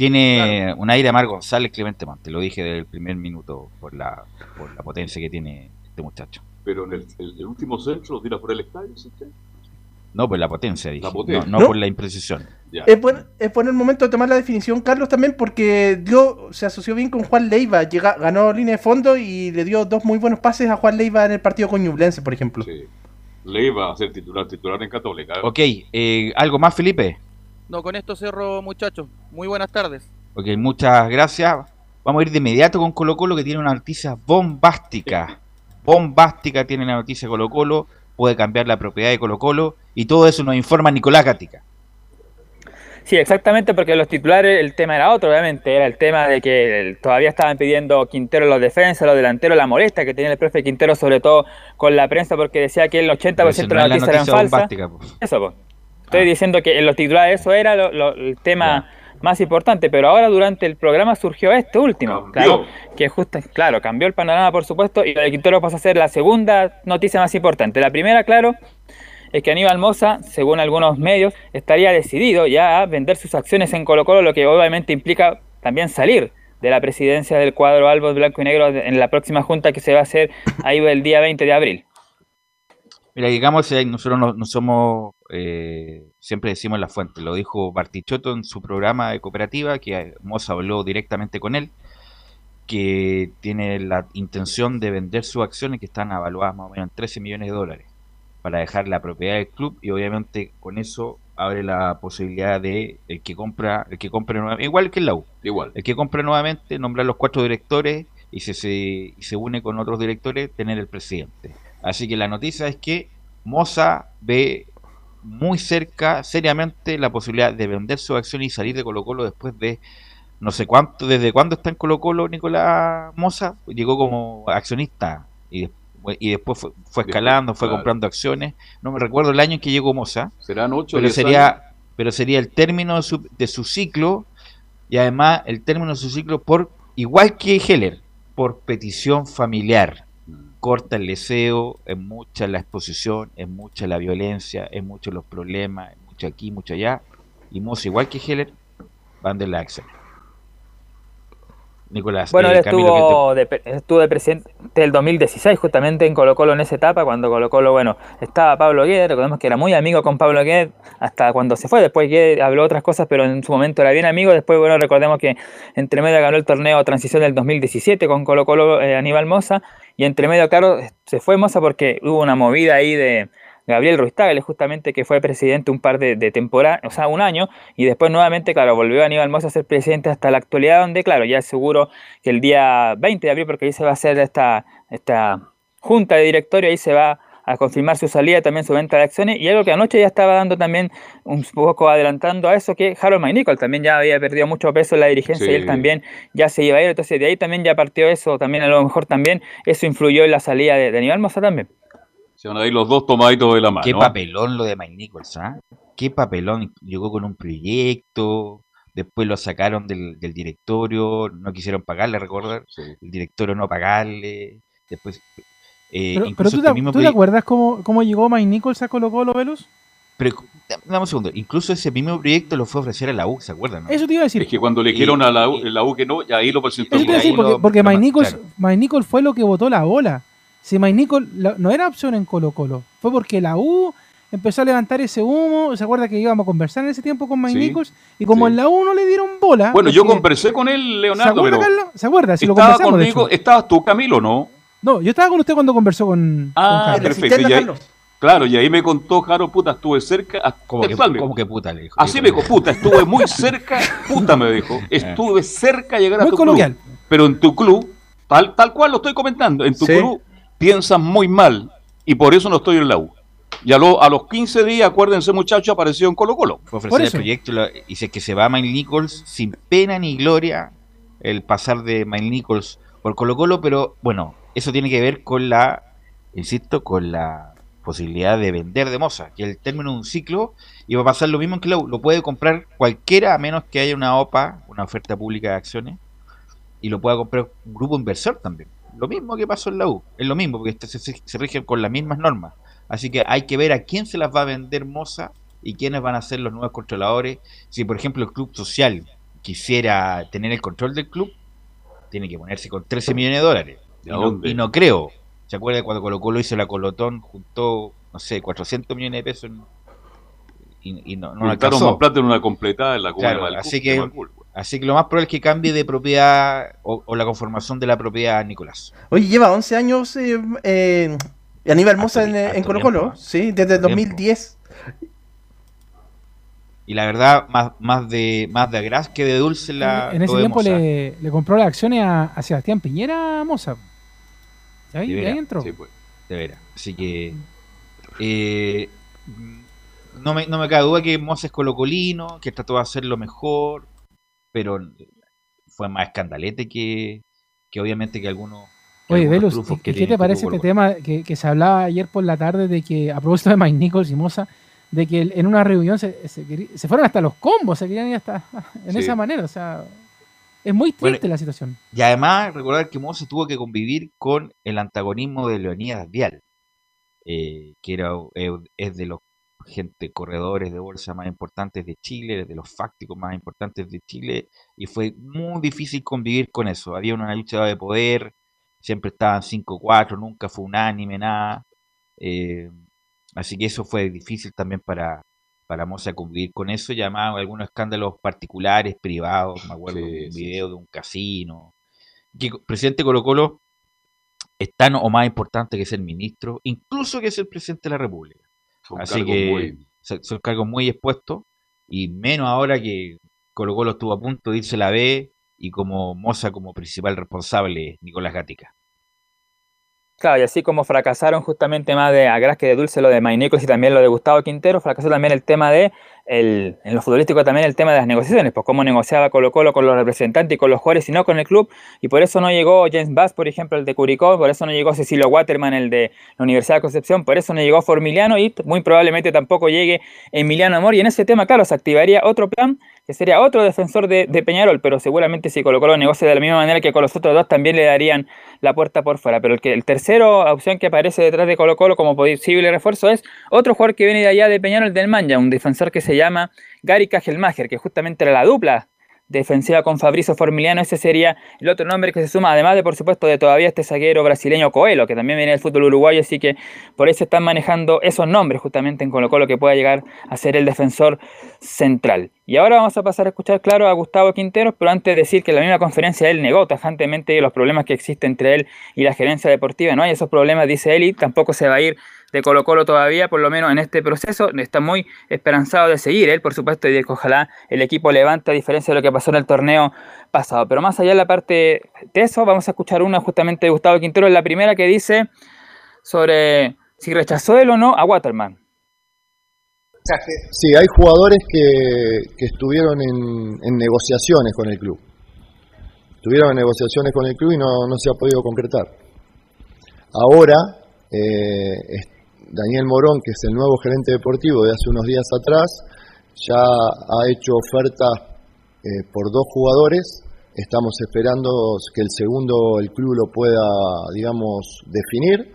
Tiene un aire a Mar González Clemente Monte, lo dije desde el primer minuto por la, por la potencia que tiene este muchacho. Pero en el, el- el último centro lo tira por el estadio, ¿sí usted? No por la potencia, dije. La potencia. No, no ¿No? por la imprecisión. Ya. Es buen, es buen el momento de tomar la definición, Carlos, también porque dio, se asoció bien con Juan Leiva. Llega, ganó línea de fondo y le dio dos muy buenos pases a Juan Leiva en el partido con Ñublense, por ejemplo. Sí. Le iba a ser titular, titular en Católica. Ok, eh, ¿algo más, Felipe? No, con esto cerro, muchachos. Muy buenas tardes. Ok, muchas gracias. Vamos a ir de inmediato con Colo Colo que tiene una noticia bombástica. Bombástica tiene la noticia Colo Colo. Puede cambiar la propiedad de Colo Colo. Y todo eso nos informa Nicolás Gatica. Sí, exactamente, porque los titulares el tema era otro, obviamente. Era el tema de que todavía estaban pidiendo Quintero los defensas, los delanteros, la molesta que tenía el profe Quintero, sobre todo con la prensa, porque decía que el 80% Pero de las es la noticias eran noticia falsas. Eso, pues. Estoy diciendo que en los titulares eso era lo- lo- el tema más importante, pero ahora durante el programa surgió este último. Claro, que justo, claro, cambió el panorama, por supuesto, y lo de Quintero pasa a ser la segunda noticia más importante. La primera, claro, es que Aníbal Moza, según algunos medios, estaría decidido ya a vender sus acciones en Colo Colo, lo que obviamente implica también salir de la presidencia del cuadro Albos Blanco y Negro en la próxima junta que se va a hacer ahí el día 20 de abril. Mira, digamos, eh, nosotros no, no somos, eh, siempre decimos la fuente, lo dijo Bartichotto en su programa de cooperativa, que eh, Moza habló directamente con él, que tiene la intención de vender sus acciones que están avaluadas más o menos en 13 millones de dólares para dejar la propiedad del club y obviamente con eso abre la posibilidad de el que compra, el que compre nuevamente, igual que el U, igual. el que compre nuevamente, nombrar los cuatro directores y se, se, y se une con otros directores, tener el presidente. Así que la noticia es que Moza ve muy cerca, seriamente, la posibilidad de vender su acción y salir de Colo Colo después de no sé cuánto, desde cuándo está en Colo Colo Nicolás Moza, llegó como accionista y, después- y después fue, fue escalando, fue claro. comprando acciones. No me recuerdo el año en que llegó Moza, Serán 8 pero sería, pero sería el término de su, de su ciclo y además el término de su ciclo por, igual que Heller, por petición familiar. Corta el deseo, es mucha la exposición, es mucha la violencia, es mucho los problemas, es mucho aquí, mucho allá. Y Moza, igual que Heller, van de la acción. Nicolás, Bueno, eh, él ¿qué te- estuvo de, estuvo de presidente del 2016, justamente en Colo Colo en esa etapa, cuando Colo Colo, bueno, estaba Pablo Guedes, recordemos que era muy amigo con Pablo Guedes hasta cuando se fue, después Guedes habló otras cosas, pero en su momento era bien amigo, después, bueno, recordemos que entre medio ganó el torneo Transición del 2017 con Colo Colo eh, Aníbal Moza, y entre medio, claro, se fue Moza porque hubo una movida ahí de Gabriel Ruiz Tagle, justamente que fue presidente un par de, temporadas, o sea, un año, y después nuevamente, claro, volvió Aníbal Moza a ser presidente hasta la actualidad, donde, claro, ya seguro que el día 20 de abril, porque ahí se va a hacer esta, esta junta de directorio, ahí se va a confirmar su salida, también su venta de acciones, y algo que anoche ya estaba dando también un poco adelantando a eso, que Harold McNichol también ya había perdido mucho peso en la dirigencia Sí. y él también ya se iba a ir, entonces de ahí también ya partió eso, también a lo mejor también eso influyó en la salida de, de Aníbal Moza también. Se van a ir los dos tomaditos de la mano. Qué papelón lo de Mike Nichols, ¿ah? Qué papelón. Llegó con un proyecto, después lo sacaron del, del directorio, no quisieron pagarle, recordar. El directorio no pagarle. Después. Eh, Pero, pero ¿tú, este te, mismo tú te acuerdas cómo, cómo llegó Mike Nichols a Colo Colo, Velus? Pero, dame un segundo. Incluso ese mismo proyecto lo fue a ofrecer a la U, ¿se acuerdan? no? Eso te iba a decir. Es que cuando le dijeron a la U, la U que no, y ahí lo presentó. Eso te iba a decir, porque, porque Mike, Nichols. Mike Nichols fue lo que votó la bola. Si Mike Nichols la- no era opción en Colo Colo, fue porque la U empezó a levantar ese humo. ¿Se acuerda que íbamos a conversar en ese tiempo con Mike Sí, Nichols? Y como sí. en la U no le dieron bola. Bueno, yo porque- conversé con él, ¿Se Leonardo, acuerda, pero. Carlos? ¿Se acuerda? Si lo estaba conversamos, de conmigo, hecho. estabas tú, Camilo, ¿no? No, yo estaba con usted cuando conversó con, Ah, con Carlos. perfecto. y ahí- claro, y ahí me contó, Jaro, puta, estuve cerca. ah, ¿Cómo que, dijo. que puta le dijo? Así me dijo, puta, estuve muy cerca, puta me dijo, estuve cerca de llegar a Muy tu coloquial. club. Pero en tu club, tal, tal cual lo estoy comentando, en tu Sí. club piensan muy mal y por eso no estoy en la U. Y a, lo- a los 15 días, acuérdense muchachos, apareció en Colo Colo. Fue a ofrecer el proyecto y dice que se va Mike Nichols sin pena ni gloria el pasar de Mike Nichols por Colo Colo, pero bueno, eso tiene que ver con la, insisto, con la posibilidad de vender de Moza, que el término de un ciclo y va a pasar lo mismo en que lo, puede comprar cualquiera a menos que haya una OPA, una oferta pública de acciones, y lo pueda comprar un grupo inversor también. Lo mismo que pasó en la U, es lo mismo, porque este se, se- se rigen con las mismas normas. Así que hay que ver a quién se las va a vender Moza y quiénes van a ser los nuevos controladores. Si, por ejemplo, el club social quisiera tener el control del club, tiene que ponerse con 13 millones de dólares. Y ¿De no, dónde? y no creo. ¿Se acuerda cuando Colo Colo hizo la Colotón, juntó, no sé, 400 millones de pesos en, y, y no, no Juntaron alcanzó. más plata en una completada en la Claro, del así que, así que lo más probable es que cambie de propiedad o, o la conformación de la propiedad Nicolás. Oye, lleva 11 años eh, eh, Aníbal Mosa en, Colo Colo, tiempo, sí, desde el 2010. Y la verdad, más, más de más de agraz que de dulce la en ese tiempo le compró las acciones a, a Sebastián Piñera Moza. Ahí, De ahí entró. sí, pues, de veras. Así que eh, no, me, no me cabe duda que Moza es colocolino, que trató de hacer lo mejor, pero fue más escandalete que, que obviamente que algunos que Oye, algunos Velus, trufos ¿y que ¿qué te parece este tema que, que se hablaba ayer por la tarde de que, a propósito de Mike Nichols y Moza, de que en una reunión se, se, fueron hasta los combos, se querían ir hasta en Sí. esa manera, o sea, es muy Bueno, triste la situación. Y además, recordar que Moza tuvo que convivir con el antagonismo de Leonidas Vial, eh, que era, eh, es de los gente corredores de bolsa más importantes de Chile, de los fácticos más importantes de Chile, y fue muy difícil convivir con eso. Había una lucha de poder, siempre estaban 5-4, nunca fue unánime, nada. eh, así que eso fue difícil también para, para Moza convivir con eso, además algunos escándalos particulares, privados, me acuerdo de un video de un casino. Que el presidente Colo Colo es tan o más importante que ser ministro, incluso que ser presidente de la República. Son Así que muy- son, son cargos muy expuestos, y menos ahora que Colo Colo estuvo a punto de irse a la B, y como Moza como principal responsable, Nicolás Gatica. Claro, y así como fracasaron justamente más de Agras que de Dulce lo de Maynicos y también lo de Gustavo Quintero, fracasó también el tema de, el, en lo futbolístico también el tema de las negociaciones, pues cómo negociaba Colo Colo con los representantes y con los jugadores y no con el club, y por eso no llegó James Bass, por ejemplo, el de Curicó, por eso no llegó Cecilio Waterman, el de la Universidad de Concepción, por eso no llegó Formiliano y muy probablemente tampoco llegue Emiliano Amor, y en ese tema, claro, se activaría otro plan que sería otro defensor de, Peñarol, pero seguramente si Colo Colo negocia de la misma manera que con los otros dos, también le darían la puerta por fuera. Pero el, que, el tercero opción que aparece detrás de Colo Colo como posible refuerzo es otro jugador que viene de allá de Peñarol del Manja, un defensor que se llama Gary Cajelmacher, que justamente era la dupla defensiva con Fabrizio Formiliano, ese sería el otro nombre que se suma, además de por supuesto de todavía este zaguero brasileño Coelho, que también viene del fútbol uruguayo, así que por eso están manejando esos nombres justamente en Colo Colo que pueda llegar a ser el defensor central. Y ahora vamos a pasar a escuchar claro a Gustavo Quinteros, pero antes de decir que en la misma conferencia él negó tajantemente los problemas que existen entre él y la gerencia deportiva, no hay esos problemas, dice él, y tampoco se va a ir de Colo Colo todavía, por lo menos en este proceso, está muy esperanzado de seguir él, por supuesto, y que ojalá el equipo levante a diferencia de lo que pasó en el torneo pasado. Pero más allá de la parte de eso, vamos a escuchar una justamente de Gustavo Quintero, la primera que dice sobre si rechazó él o no a Waterman. Sí, hay jugadores que, que estuvieron en, negociaciones con el club. Estuvieron en negociaciones con el club y no, no se ha podido concretar. Ahora, eh, Daniel Morón, que es el nuevo gerente deportivo de hace unos días atrás, ya ha hecho ofertas eh, por dos jugadores. Estamos esperando que el segundo el club lo pueda, digamos, definir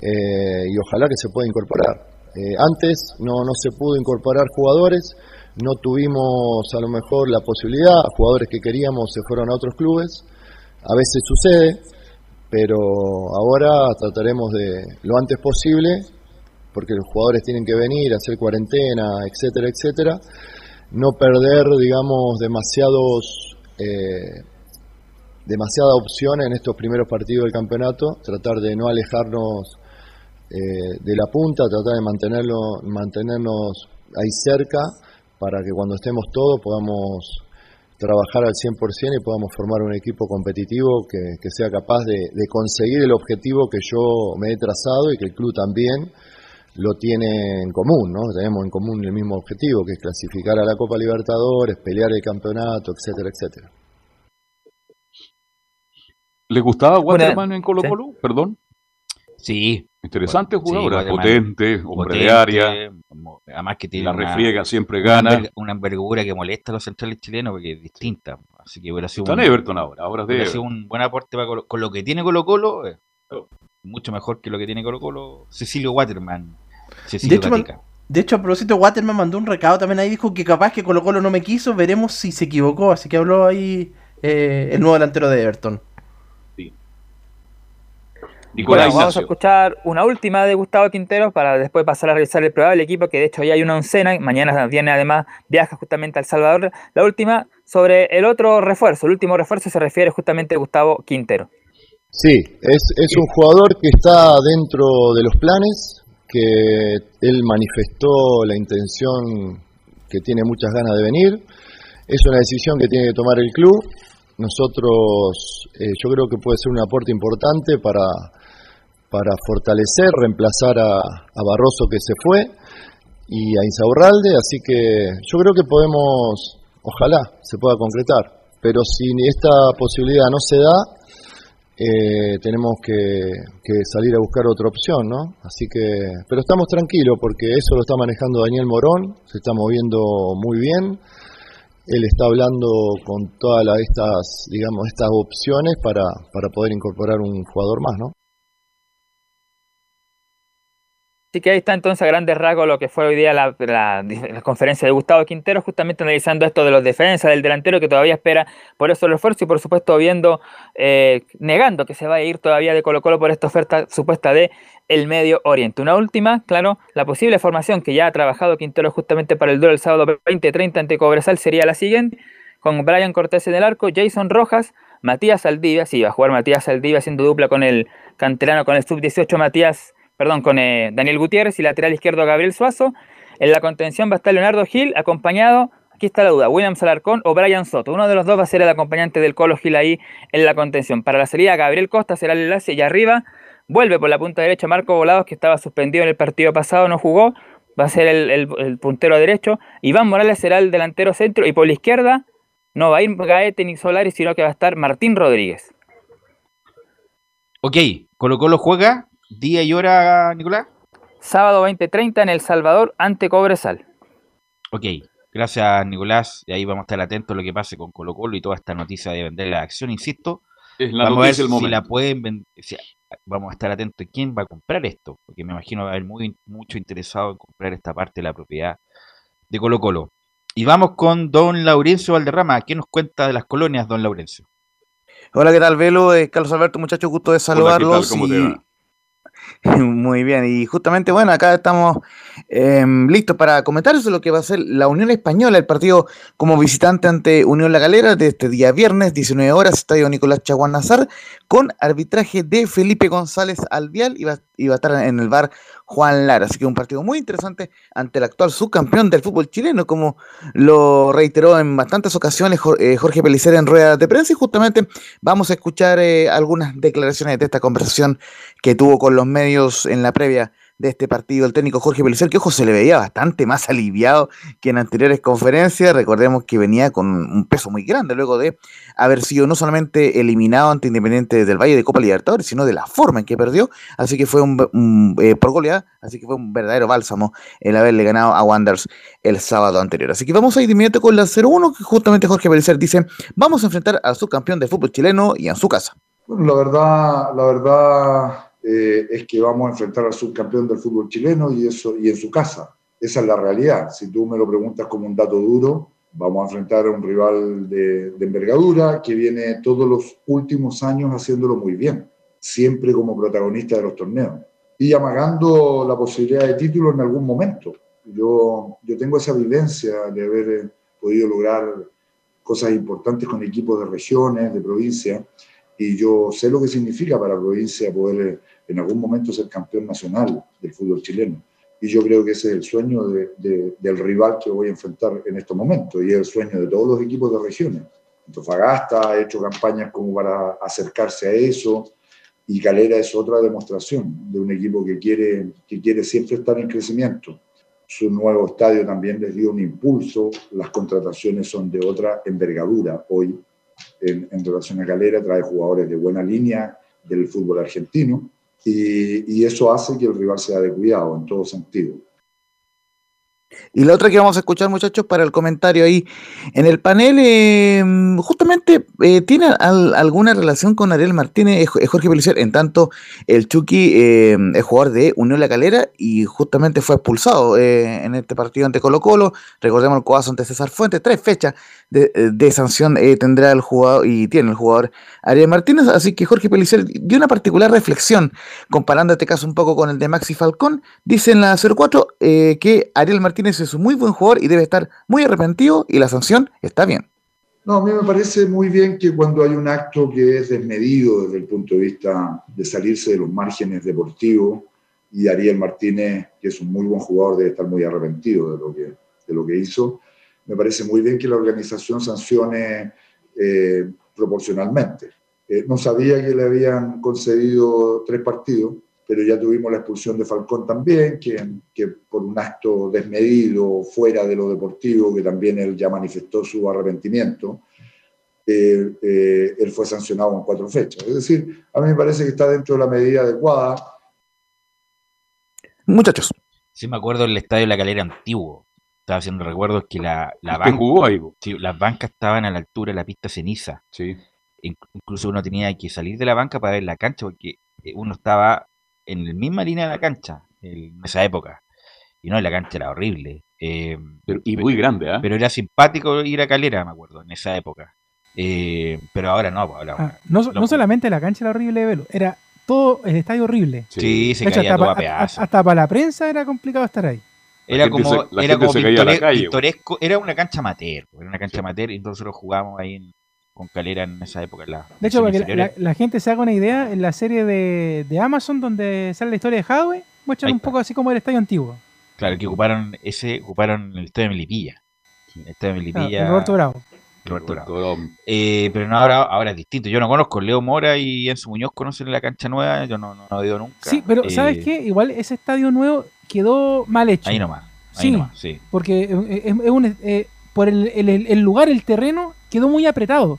eh, y ojalá que se pueda incorporar. Eh, antes no, no se pudo incorporar jugadores, no tuvimos a lo mejor la posibilidad, jugadores que queríamos se fueron a otros clubes, a veces sucede, pero ahora trataremos de lo antes posible, porque los jugadores tienen que venir, hacer cuarentena, etcétera, etcétera, no perder, digamos, demasiados... Eh, demasiada opción en estos primeros partidos del campeonato, tratar de no alejarnos eh, de la punta, tratar de mantenerlo, mantenernos ahí cerca para que cuando estemos todos podamos trabajar al 100% y podamos formar un equipo competitivo que, que sea capaz de, de conseguir el objetivo que yo me he trazado y que el club también lo tiene en común, ¿no? Tenemos en común el mismo objetivo, que es clasificar a la Copa Libertadores, pelear el campeonato, etcétera, etcétera. ¿Le gustaba Bueno, Waterman en Colo Colo? Perdón. Sí. Interesante Bueno, sí, jugador, Waterman, potente, hombre potente, de área. Además que tiene La una- refriega, siempre gana. Una envergadura que molesta a los centrales chilenos porque es distinta. Así que hubiera sido Está un, Everton ahora, ahora es de hubiera sido Everton. un buen aporte para Colo- con lo que tiene Colo Colo. eh, mucho mejor que lo que tiene Colo Colo. Cecilio Waterman. De Cecilio hecho, man- Gatica. de hecho, a propósito, Waterman mandó un recado también ahí, dijo que capaz que Colo Colo no me quiso, veremos si se equivocó, así que habló ahí eh, el nuevo delantero de Everton. Nicolás Bueno, vamos a escuchar una última de Gustavo Quintero para después pasar a revisar el probable equipo, que de hecho ya hay una oncena, mañana viene además, viaja justamente a El Salvador. La última sobre el otro refuerzo, el último refuerzo se refiere justamente a Gustavo Quintero. Sí, es, es un jugador que está dentro de los planes, que él manifestó la intención que tiene muchas ganas de venir. Es una decisión que tiene que tomar el club. Nosotros, eh, yo creo que puede ser un aporte importante para, para fortalecer, reemplazar a, Barroso que se fue y a Insaurralde, así que yo creo que podemos, ojalá se pueda concretar, pero si esta posibilidad no se da, eh, tenemos que, que salir a buscar otra opción, ¿no? Así que, pero estamos tranquilos porque eso lo está manejando Daniel Morón, se está moviendo muy bien, él está hablando con todas estas, digamos, estas opciones para, para poder incorporar un jugador más, ¿no? Así que ahí está entonces a grandes rasgos lo que fue hoy día la, conferencia de Gustavo Quintero, justamente analizando esto de los defensas, del delantero que todavía espera por eso el refuerzo y por supuesto viendo, eh, negando que se va a ir todavía de Colo Colo por esta oferta supuesta de el Medio Oriente. Una última, claro, la posible formación que ya ha trabajado Quintero justamente para el duelo el sábado 20-30 ante Cobresal sería la siguiente, con Brian Cortés en el arco, Jason Rojas, Matías Saldivia, sí, va a jugar Matías Saldivia haciendo dupla con el canterano, con el sub-18 Matías perdón, con eh, Daniel Gutiérrez y lateral izquierdo Gabriel Suazo. En la contención va a estar Leonardo Gil, acompañado, aquí está la duda, William Salarcón o Brian Soto. Uno de los dos va a ser el acompañante del Colo Gil ahí en la contención. Para la salida, Gabriel Costa será el enlace y arriba vuelve por la punta derecha Marco Volados, que estaba suspendido en el partido pasado, no jugó. Va a ser el, puntero derecho. Iván Morales será el delantero centro y por la izquierda no va a ir Gaete ni Solari, sino que va a estar Martín Rodríguez. Ok, Colo Colo juega día y hora, Nicolás. Sábado 20:30 en El Salvador ante Cobresal. Ok, gracias Nicolás. Y ahí vamos a estar atentos a lo que pase con Colo Colo y toda esta noticia de vender la acción, insisto. Es la vamos a ver si momento. la pueden vender. vamos a estar atentos a quién va a comprar esto, porque me imagino va a haber muy, mucho interesado en comprar esta parte de la propiedad de Colo Colo. Y vamos con don Laurencio Valderrama. ¿Qué nos cuenta de las colonias, don Laurencio? Hola, ¿qué tal, Velo? Eh, Carlos Alberto, muchachos, gusto de saludarlos. ¿Cómo te y- va? Muy bien, y justamente, bueno, acá estamos em, listos para comentar eso, lo que va a ser la Unión Española, el partido como visitante ante Unión La Galera de este día viernes, 19 horas, Estadio Nicolás Chaguán Nazar, con arbitraje de Felipe González Alvial y va, y va a estar en el bar Juan Lara. Así que un partido muy interesante ante el actual subcampeón del fútbol chileno, como lo reiteró en bastantes ocasiones eh, Jorge Pellicer en rueda de prensa, y justamente vamos a escuchar eh, algunas declaraciones de esta conversación que tuvo con los medios en la previa de este partido el técnico Jorge Pellicer, que ojo se le veía bastante más aliviado que en anteriores conferencias. Recordemos que venía con un peso muy grande luego de haber sido no solamente eliminado ante Independiente del Valle de Copa Libertadores, sino de la forma en que perdió. Así que fue un, eh, por goleada, así que fue un verdadero bálsamo el haberle ganado a Wanderers el sábado anterior. Así que vamos a ir de inmediato con la 0-1, que justamente Jorge Pellicer dice: Vamos a enfrentar al subcampeón del fútbol chileno y en su casa. La verdad, la verdad eh, es que vamos a enfrentar al subcampeón del fútbol chileno y, eso, y en su casa. Esa es la realidad. Si tú me lo preguntas como un dato duro, vamos a enfrentar a un rival de, envergadura que viene todos los últimos años haciéndolo muy bien, siempre como protagonista de los torneos y amagando la posibilidad de título en algún momento. Yo, yo tengo esa vivencia de haber eh, podido lograr cosas importantes con equipos de regiones, de provincia, y yo sé lo que significa para la provincia poder eh, en algún momento ser campeón nacional del fútbol chileno. Y yo creo que ese es el sueño de- de- del rival que voy a enfrentar en estos momentos y es el sueño de todos los equipos de regiones. Antofagasta ha hecho campañas como para acercarse a eso y Calera es otra demostración de un equipo que quiere, que quiere siempre estar en crecimiento. Su nuevo estadio también les dio un impulso, las contrataciones son de otra envergadura hoy en, en relación a Calera, trae jugadores de buena línea del fútbol argentino y, y eso hace que el rival sea de cuidado en todo sentido. Y la otra que vamos a escuchar, muchachos, para el comentario ahí. En el panel, eh, justamente eh, tiene al- alguna relación con Ariel Martínez, Jo- eh, Jorge Pellicer, en tanto el Chucky eh, es jugador de Unión La Calera y justamente fue expulsado eh, en este partido ante Colo Colo, recordemos el codazo ante César Fuentes, tres fechas de, sanción tendrá el jugador y tiene el jugador Ariel Martínez, así que Jorge Pellicer dio una particular reflexión comparando este caso un poco con el de Maxi Falcón, dice en la 04 eh, que Ariel Martínez es un muy buen jugador y debe estar muy arrepentido y la sanción está bien. No, a mí me parece muy bien que cuando hay un acto que es desmedido desde el punto de vista de salirse de los márgenes deportivos, y Ariel Martínez, que es un muy buen jugador, debe estar muy arrepentido de lo que, de lo que hizo, me parece muy bien que la organización sancione eh, proporcionalmente. Eh, no sabía que le habían concedido tres partidos, pero ya tuvimos la expulsión de Falcón también, que, que por un acto desmedido, fuera de lo deportivo, que también él ya manifestó su arrepentimiento, eh, eh, él fue sancionado en cuatro fechas. Es decir, a mí me parece que está dentro de la medida adecuada. Muchachos. Sí, me acuerdo del estadio de la calera antiguo. Estaba haciendo recuerdos que la, la ¿Usted jugó ahí? Sí, las bancas estaban a la altura de la pista ceniza. Sí. Incluso uno tenía que salir de la banca para ver la cancha porque eh, uno estaba en la misma línea de la cancha en esa época. Y no, la cancha era horrible. Eh, y muy grande, ¿ah? Pero era simpático ir a Calera, me acuerdo, en esa época. Eh, pero ahora no, pues, ahora. Ah, no, lo- no solamente la cancha era horrible de velo, era todo el estadio horrible. Sí, se hecho, caía hasta, todo a hasta para la prensa era complicado estar ahí. Era como, se- la era como pintore- calle, pintoresco, era una cancha amateur, era una cancha amateur y nosotros jugábamos ahí en- con Calera en esa época. la- De hecho, para que la, inferiores. la- la gente se haga una idea, en la serie de, de Amazon donde sale la historia de Hadwe, muestran un poco así como el estadio antiguo. Claro, que ocuparon ese, ocuparon el estadio de Melipilla. El estadio de Claro, Melipilla. el Roberto Bravo. Roberto Bravo. Eh, pero no, ahora, ahora es distinto. Yo no conozco, Leo Mora y Enzo Muñoz conocen la cancha nueva, yo no, no, no he ido nunca. Sí, pero Eh, ¿sabes qué? Igual ese estadio nuevo quedó mal hecho. Ahí nomás, ahí Sí, nomás, sí. porque es, es un, eh, por el, el- el- el lugar, el terreno, quedó muy apretado.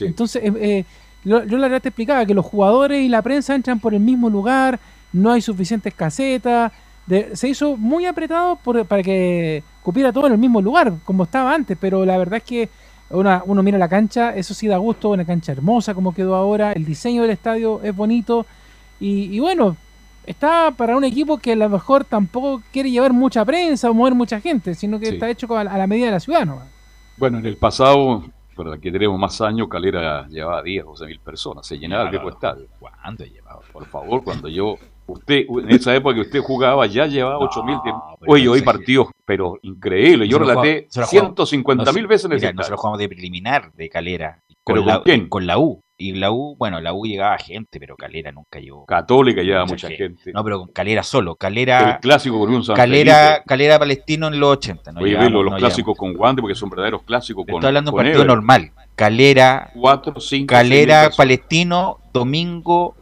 Entonces, eh, eh, lo- yo la verdad te explicaba que los jugadores y la prensa entran por el mismo lugar, no hay suficientes casetas, de- se hizo muy apretado por- para que cupiera todo en el mismo lugar, como estaba antes, pero la verdad es que una- uno mira la cancha, eso sí da gusto, una cancha hermosa como quedó ahora, el diseño del estadio es bonito y, y bueno, está para un equipo que a lo mejor tampoco quiere llevar mucha prensa o mover mucha gente, sino que Sí. está hecho a la medida de la ciudad, ¿no? Bueno, en el pasado, para que tenemos más años, Calera llevaba 10, 12 mil personas. Se llenaba el viejo estadio. ¿Cuándo llevaba? Por favor, cuando yo. Usted, en esa época que usted jugaba, ya llevaba 8 mil. pero Oye, no hoy partidos, pero increíble. Yo relaté jugamos- nosotros jugamos- 150 mil nos- veces en ese mira, estadio. Nosotros jugamos de preliminar de Calera. ¿Pero la, con quién? Con la U. Y la U, bueno, la U llegaba gente, pero Calera nunca llegó. Católica llevaba mucha gente. No, pero con Calera solo. Calera. El clásico con un San Calera, Felipe. Calera Palestino en los 80. No Oye, llegamos, velo, los no clásicos con Guante, porque son verdaderos clásicos. Con, Estoy hablando de un partido Everton. normal. Calera, 4, 5, Calera, Palestino, domingo,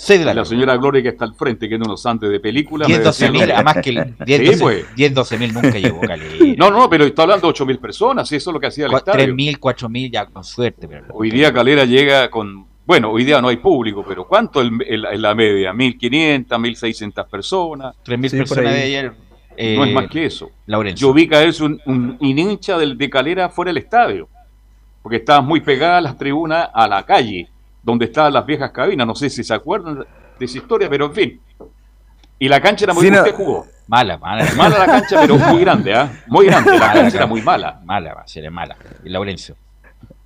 6 de la La tarde. señora Gloria que está al frente, que es unos antes de película. 10, me 12 decía, mil, "No". además que el 10, Sí, 12 pues. 10, 12 mil nunca llegó Calera. No, no, pero está hablando de 8 mil personas, y eso es lo que hacía el estadio. 3 mil, 4 mil ya con suerte. Pero Hoy día Calera llega con, bueno, hoy día no hay público, pero ¿cuánto en la media? 1.500, 1.600 personas. 3.000 personas de ayer. no eh, es más que eso. Laurencio. Yo vi caerse un, un, un hincha del, de Calera fuera del estadio, porque estaban muy pegadas las tribunas a la calle, donde estaban las viejas cabinas. No sé si se acuerdan de esa historia, pero en fin. Y la cancha era muy... Sí, no- usted jugó. Mala, mala. Mala la cancha, pero muy grande, ¿ah? Muy grande. La Mala, cancha era muy mala. Mala, va a ser mala. Y Laurencio.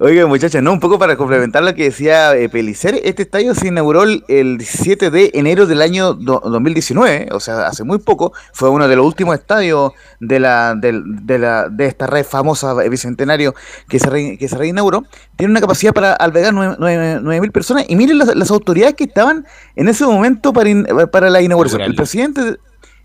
Oiga, muchachos, no, un poco para complementar lo que decía eh, Pelicer, este estadio se inauguró el, el 17 de enero del año do- 2019, o sea, hace muy poco, fue uno de los últimos estadios de la, del- de, la, de esta red famosa eh, bicentenario que se, re- que se reinauguró, tiene una capacidad para albergar 9.000 personas, y miren las, las autoridades que estaban en ese momento para, in- para la inauguración. El presidente...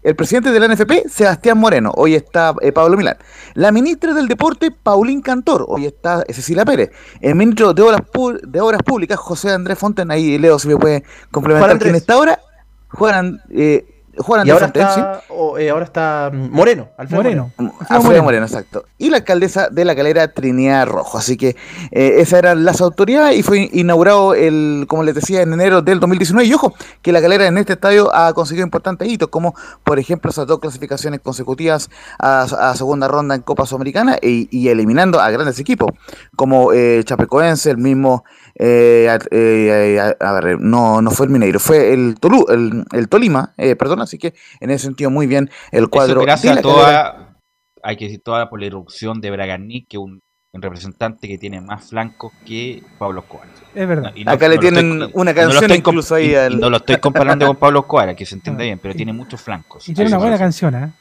el presidente de la NFP, Sebastián Moreno, hoy está eh, Pablo Milán. La ministra del Deporte, Paulín Cantor, hoy está eh, Cecilia Pérez. El ministro de Obras, Pu- de Obras Públicas, José Andrés Fonten, ahí Leo, si me puede complementar quién está ahora. Juan, An- eh, Juan Y Andrés ahora está, o, eh, ahora está mm, Moreno, Alfredo Moreno. Alfredo Moreno, exacto. Y la alcaldesa de la calera, Trinidad Rojo. Así que eh, esas eran las autoridades y fue inaugurado, el, como les decía, en enero del 2019. Y ojo, que la calera en este estadio ha conseguido importantes hitos, como por ejemplo esas dos clasificaciones consecutivas a, a segunda ronda en Copa Sudamericana y, y eliminando a grandes equipos, como eh, Chapecoense, el mismo. Eh, a, eh, a- a ver, no, no fue el Mineiro, fue el, Tolu, el, el Tolima, eh, perdón, así que en ese sentido muy bien el Eso cuadro gracias de a toda, hay que decir toda por la irrupción de Bragarnik, que es un, un representante que tiene más flancos que Pablo Escobar. Es verdad. Y Acá le tienen estoy- una no canción comp- incluso ahí al- no lo estoy comparando con Pablo Escobar, que se entiende bien, pero tiene muchos flancos. Y tiene una buena canción, ¿eh?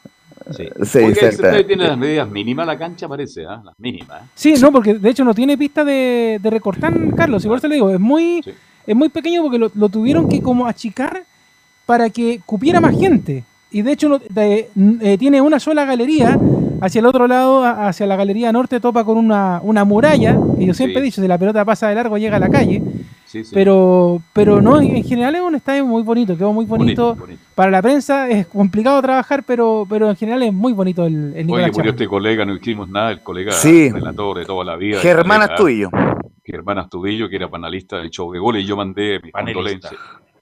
Sí. Sí, ese exacto. estadio tiene las medidas mínimas la cancha, parece, ¿ah? Las mínimas. ¿eh? Sí, no, porque de hecho no tiene pista de, de recortar, Carlos, y por eso le digo, es muy, es muy pequeño porque lo, lo tuvieron que como achicar para que cupiera más gente. Y de hecho no- de- n- eh, tiene una sola galería, hacia el otro lado, hacia la galería norte, topa con una, una muralla, y yo siempre he dicho, si la pelota pasa de largo llega a la calle. Sí, sí. Pero, pero no, en en general es un estadio muy bonito, quedó muy bonito. Bonito, bonito. Para la prensa es complicado trabajar, pero, pero en general es muy bonito el, el Oye, murió este colega, no hicimos nada, el colega Sí. relator de toda la vida. Germán Astudillo. Germán Astudillo, que era panelista del show de goles, y yo mandé mis Panelista.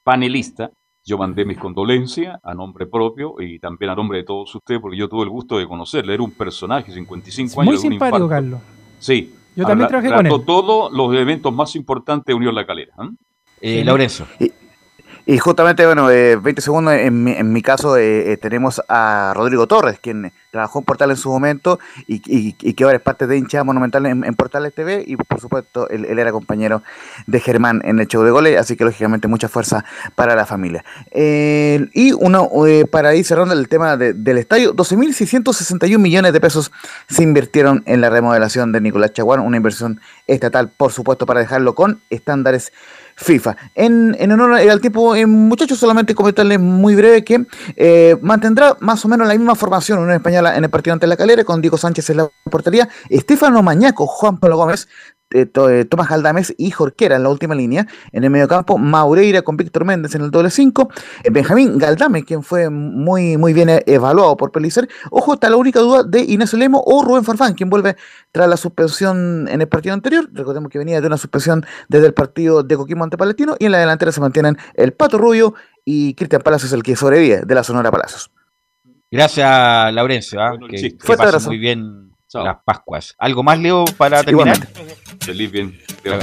Panelista. Yo mandé mis condolencias a nombre propio y también a nombre de todos ustedes, porque yo tuve el gusto de conocerle. Era un personaje, 55 años. Muy de un simpático. Carlos. Sí. Yo también trabajé con él. todos los eventos más importantes de Unión La Calera. ¿eh? Eh, Laurencio. Y justamente, bueno, eh, 20 segundos, en mi, en mi caso eh, eh, tenemos a Rodrigo Torres, quien trabajó en Portal en su momento y, que ahora es parte de hinchada monumental en, en Portales TV y por supuesto él, era compañero de Germán en el show de goles, así que lógicamente mucha fuerza para la familia. Eh, y uno, eh, para ir cerrando el tema de- del estadio, 12.661 millones de pesos se invirtieron en la remodelación de Nicolás Chaguán, una inversión estatal, por supuesto, para dejarlo con estándares FIFA. En, en honor al tiempo, eh, muchachos, solamente comentarles muy breve que mantendrá más o menos la misma formación Unión Española en el partido ante la calera, con Diego Sánchez en la portería, Estefano Mañaco, Juan Pablo Gómez, eh, eh, Tomás Galdames y Jorquera en la última línea. En el mediocampo, Maureira con Víctor Méndez en el doble 5. Benjamín Galdame, quien fue muy, muy bien eh, evaluado por Pelicer. Ojo, está la única duda de Inés Lemo o Rubén Farfán, quien vuelve tras la suspensión en el partido anterior. Recordemos que venía de una suspensión desde el partido de Coquimbo ante Palestino. Y en la delantera se mantienen el Pato Rubio y Cristian Palacios, el que sobrevive de la Sonora Palacios. Gracias, Laurencio. ¿ah? que chiste. que pasen abrazo. muy bien las Pascuas. ¿Algo más, Leo, para terminar? Feliz bien.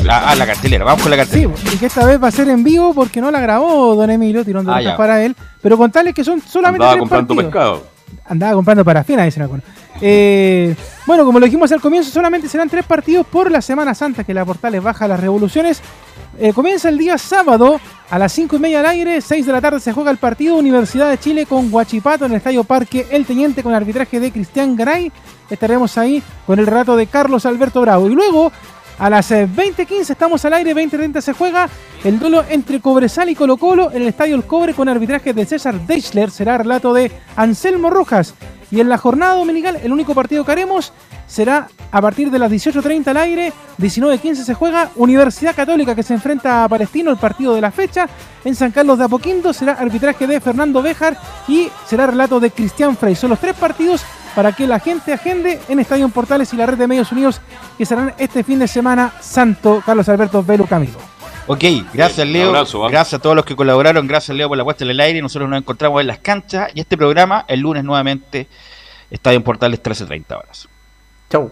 Ah, la cartelera. Vamos con la Sí, cartelera. y que esta vez va a ser en vivo porque no la grabó Don Emilio, tirón de Ah, para él. Pero contarles que son solamente Andaba tres comprando partidos. pescado. Andaba comprando parafina, dicen algunos. Eh, bueno, como lo dijimos al comienzo, solamente serán tres partidos por la Semana Santa que la Portales baja las revoluciones. Eh, comienza el día sábado a las 5 y media al aire, 6 de la tarde se juega el partido Universidad de Chile con Huachipato en el Estadio Parque El Teniente con arbitraje de Cristian Garay. Estaremos ahí con el relato de Carlos Alberto Bravo. Y luego a las eh, 20.15 estamos al aire, 20.30 se juega el duelo entre Cobresal y Colo Colo en el Estadio El Cobre con arbitraje de César Deichler. Será relato de Anselmo Rojas. Y en la jornada dominical, el único partido que haremos será a partir de las 18.30 al aire, 19.15 se juega Universidad Católica que se enfrenta a Palestino, el partido de la fecha. En San Carlos de Apoquindo será arbitraje de Fernando Béjar y será relato de Cristian Frey. Son los tres partidos para que la gente agende en Estadio en Portales y la red de medios unidos que serán este fin de semana Santo Carlos Alberto Velo Camilo. Ok, gracias Un Leo, abrazo, gracias a todos los que colaboraron, gracias Leo por la puesta en el aire, nosotros nos encontramos en las canchas y este programa el lunes nuevamente Estadio Portales 13.30 horas. Chau.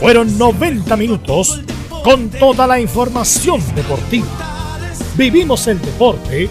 Fueron 90 minutos con toda la información deportiva. Vivimos el deporte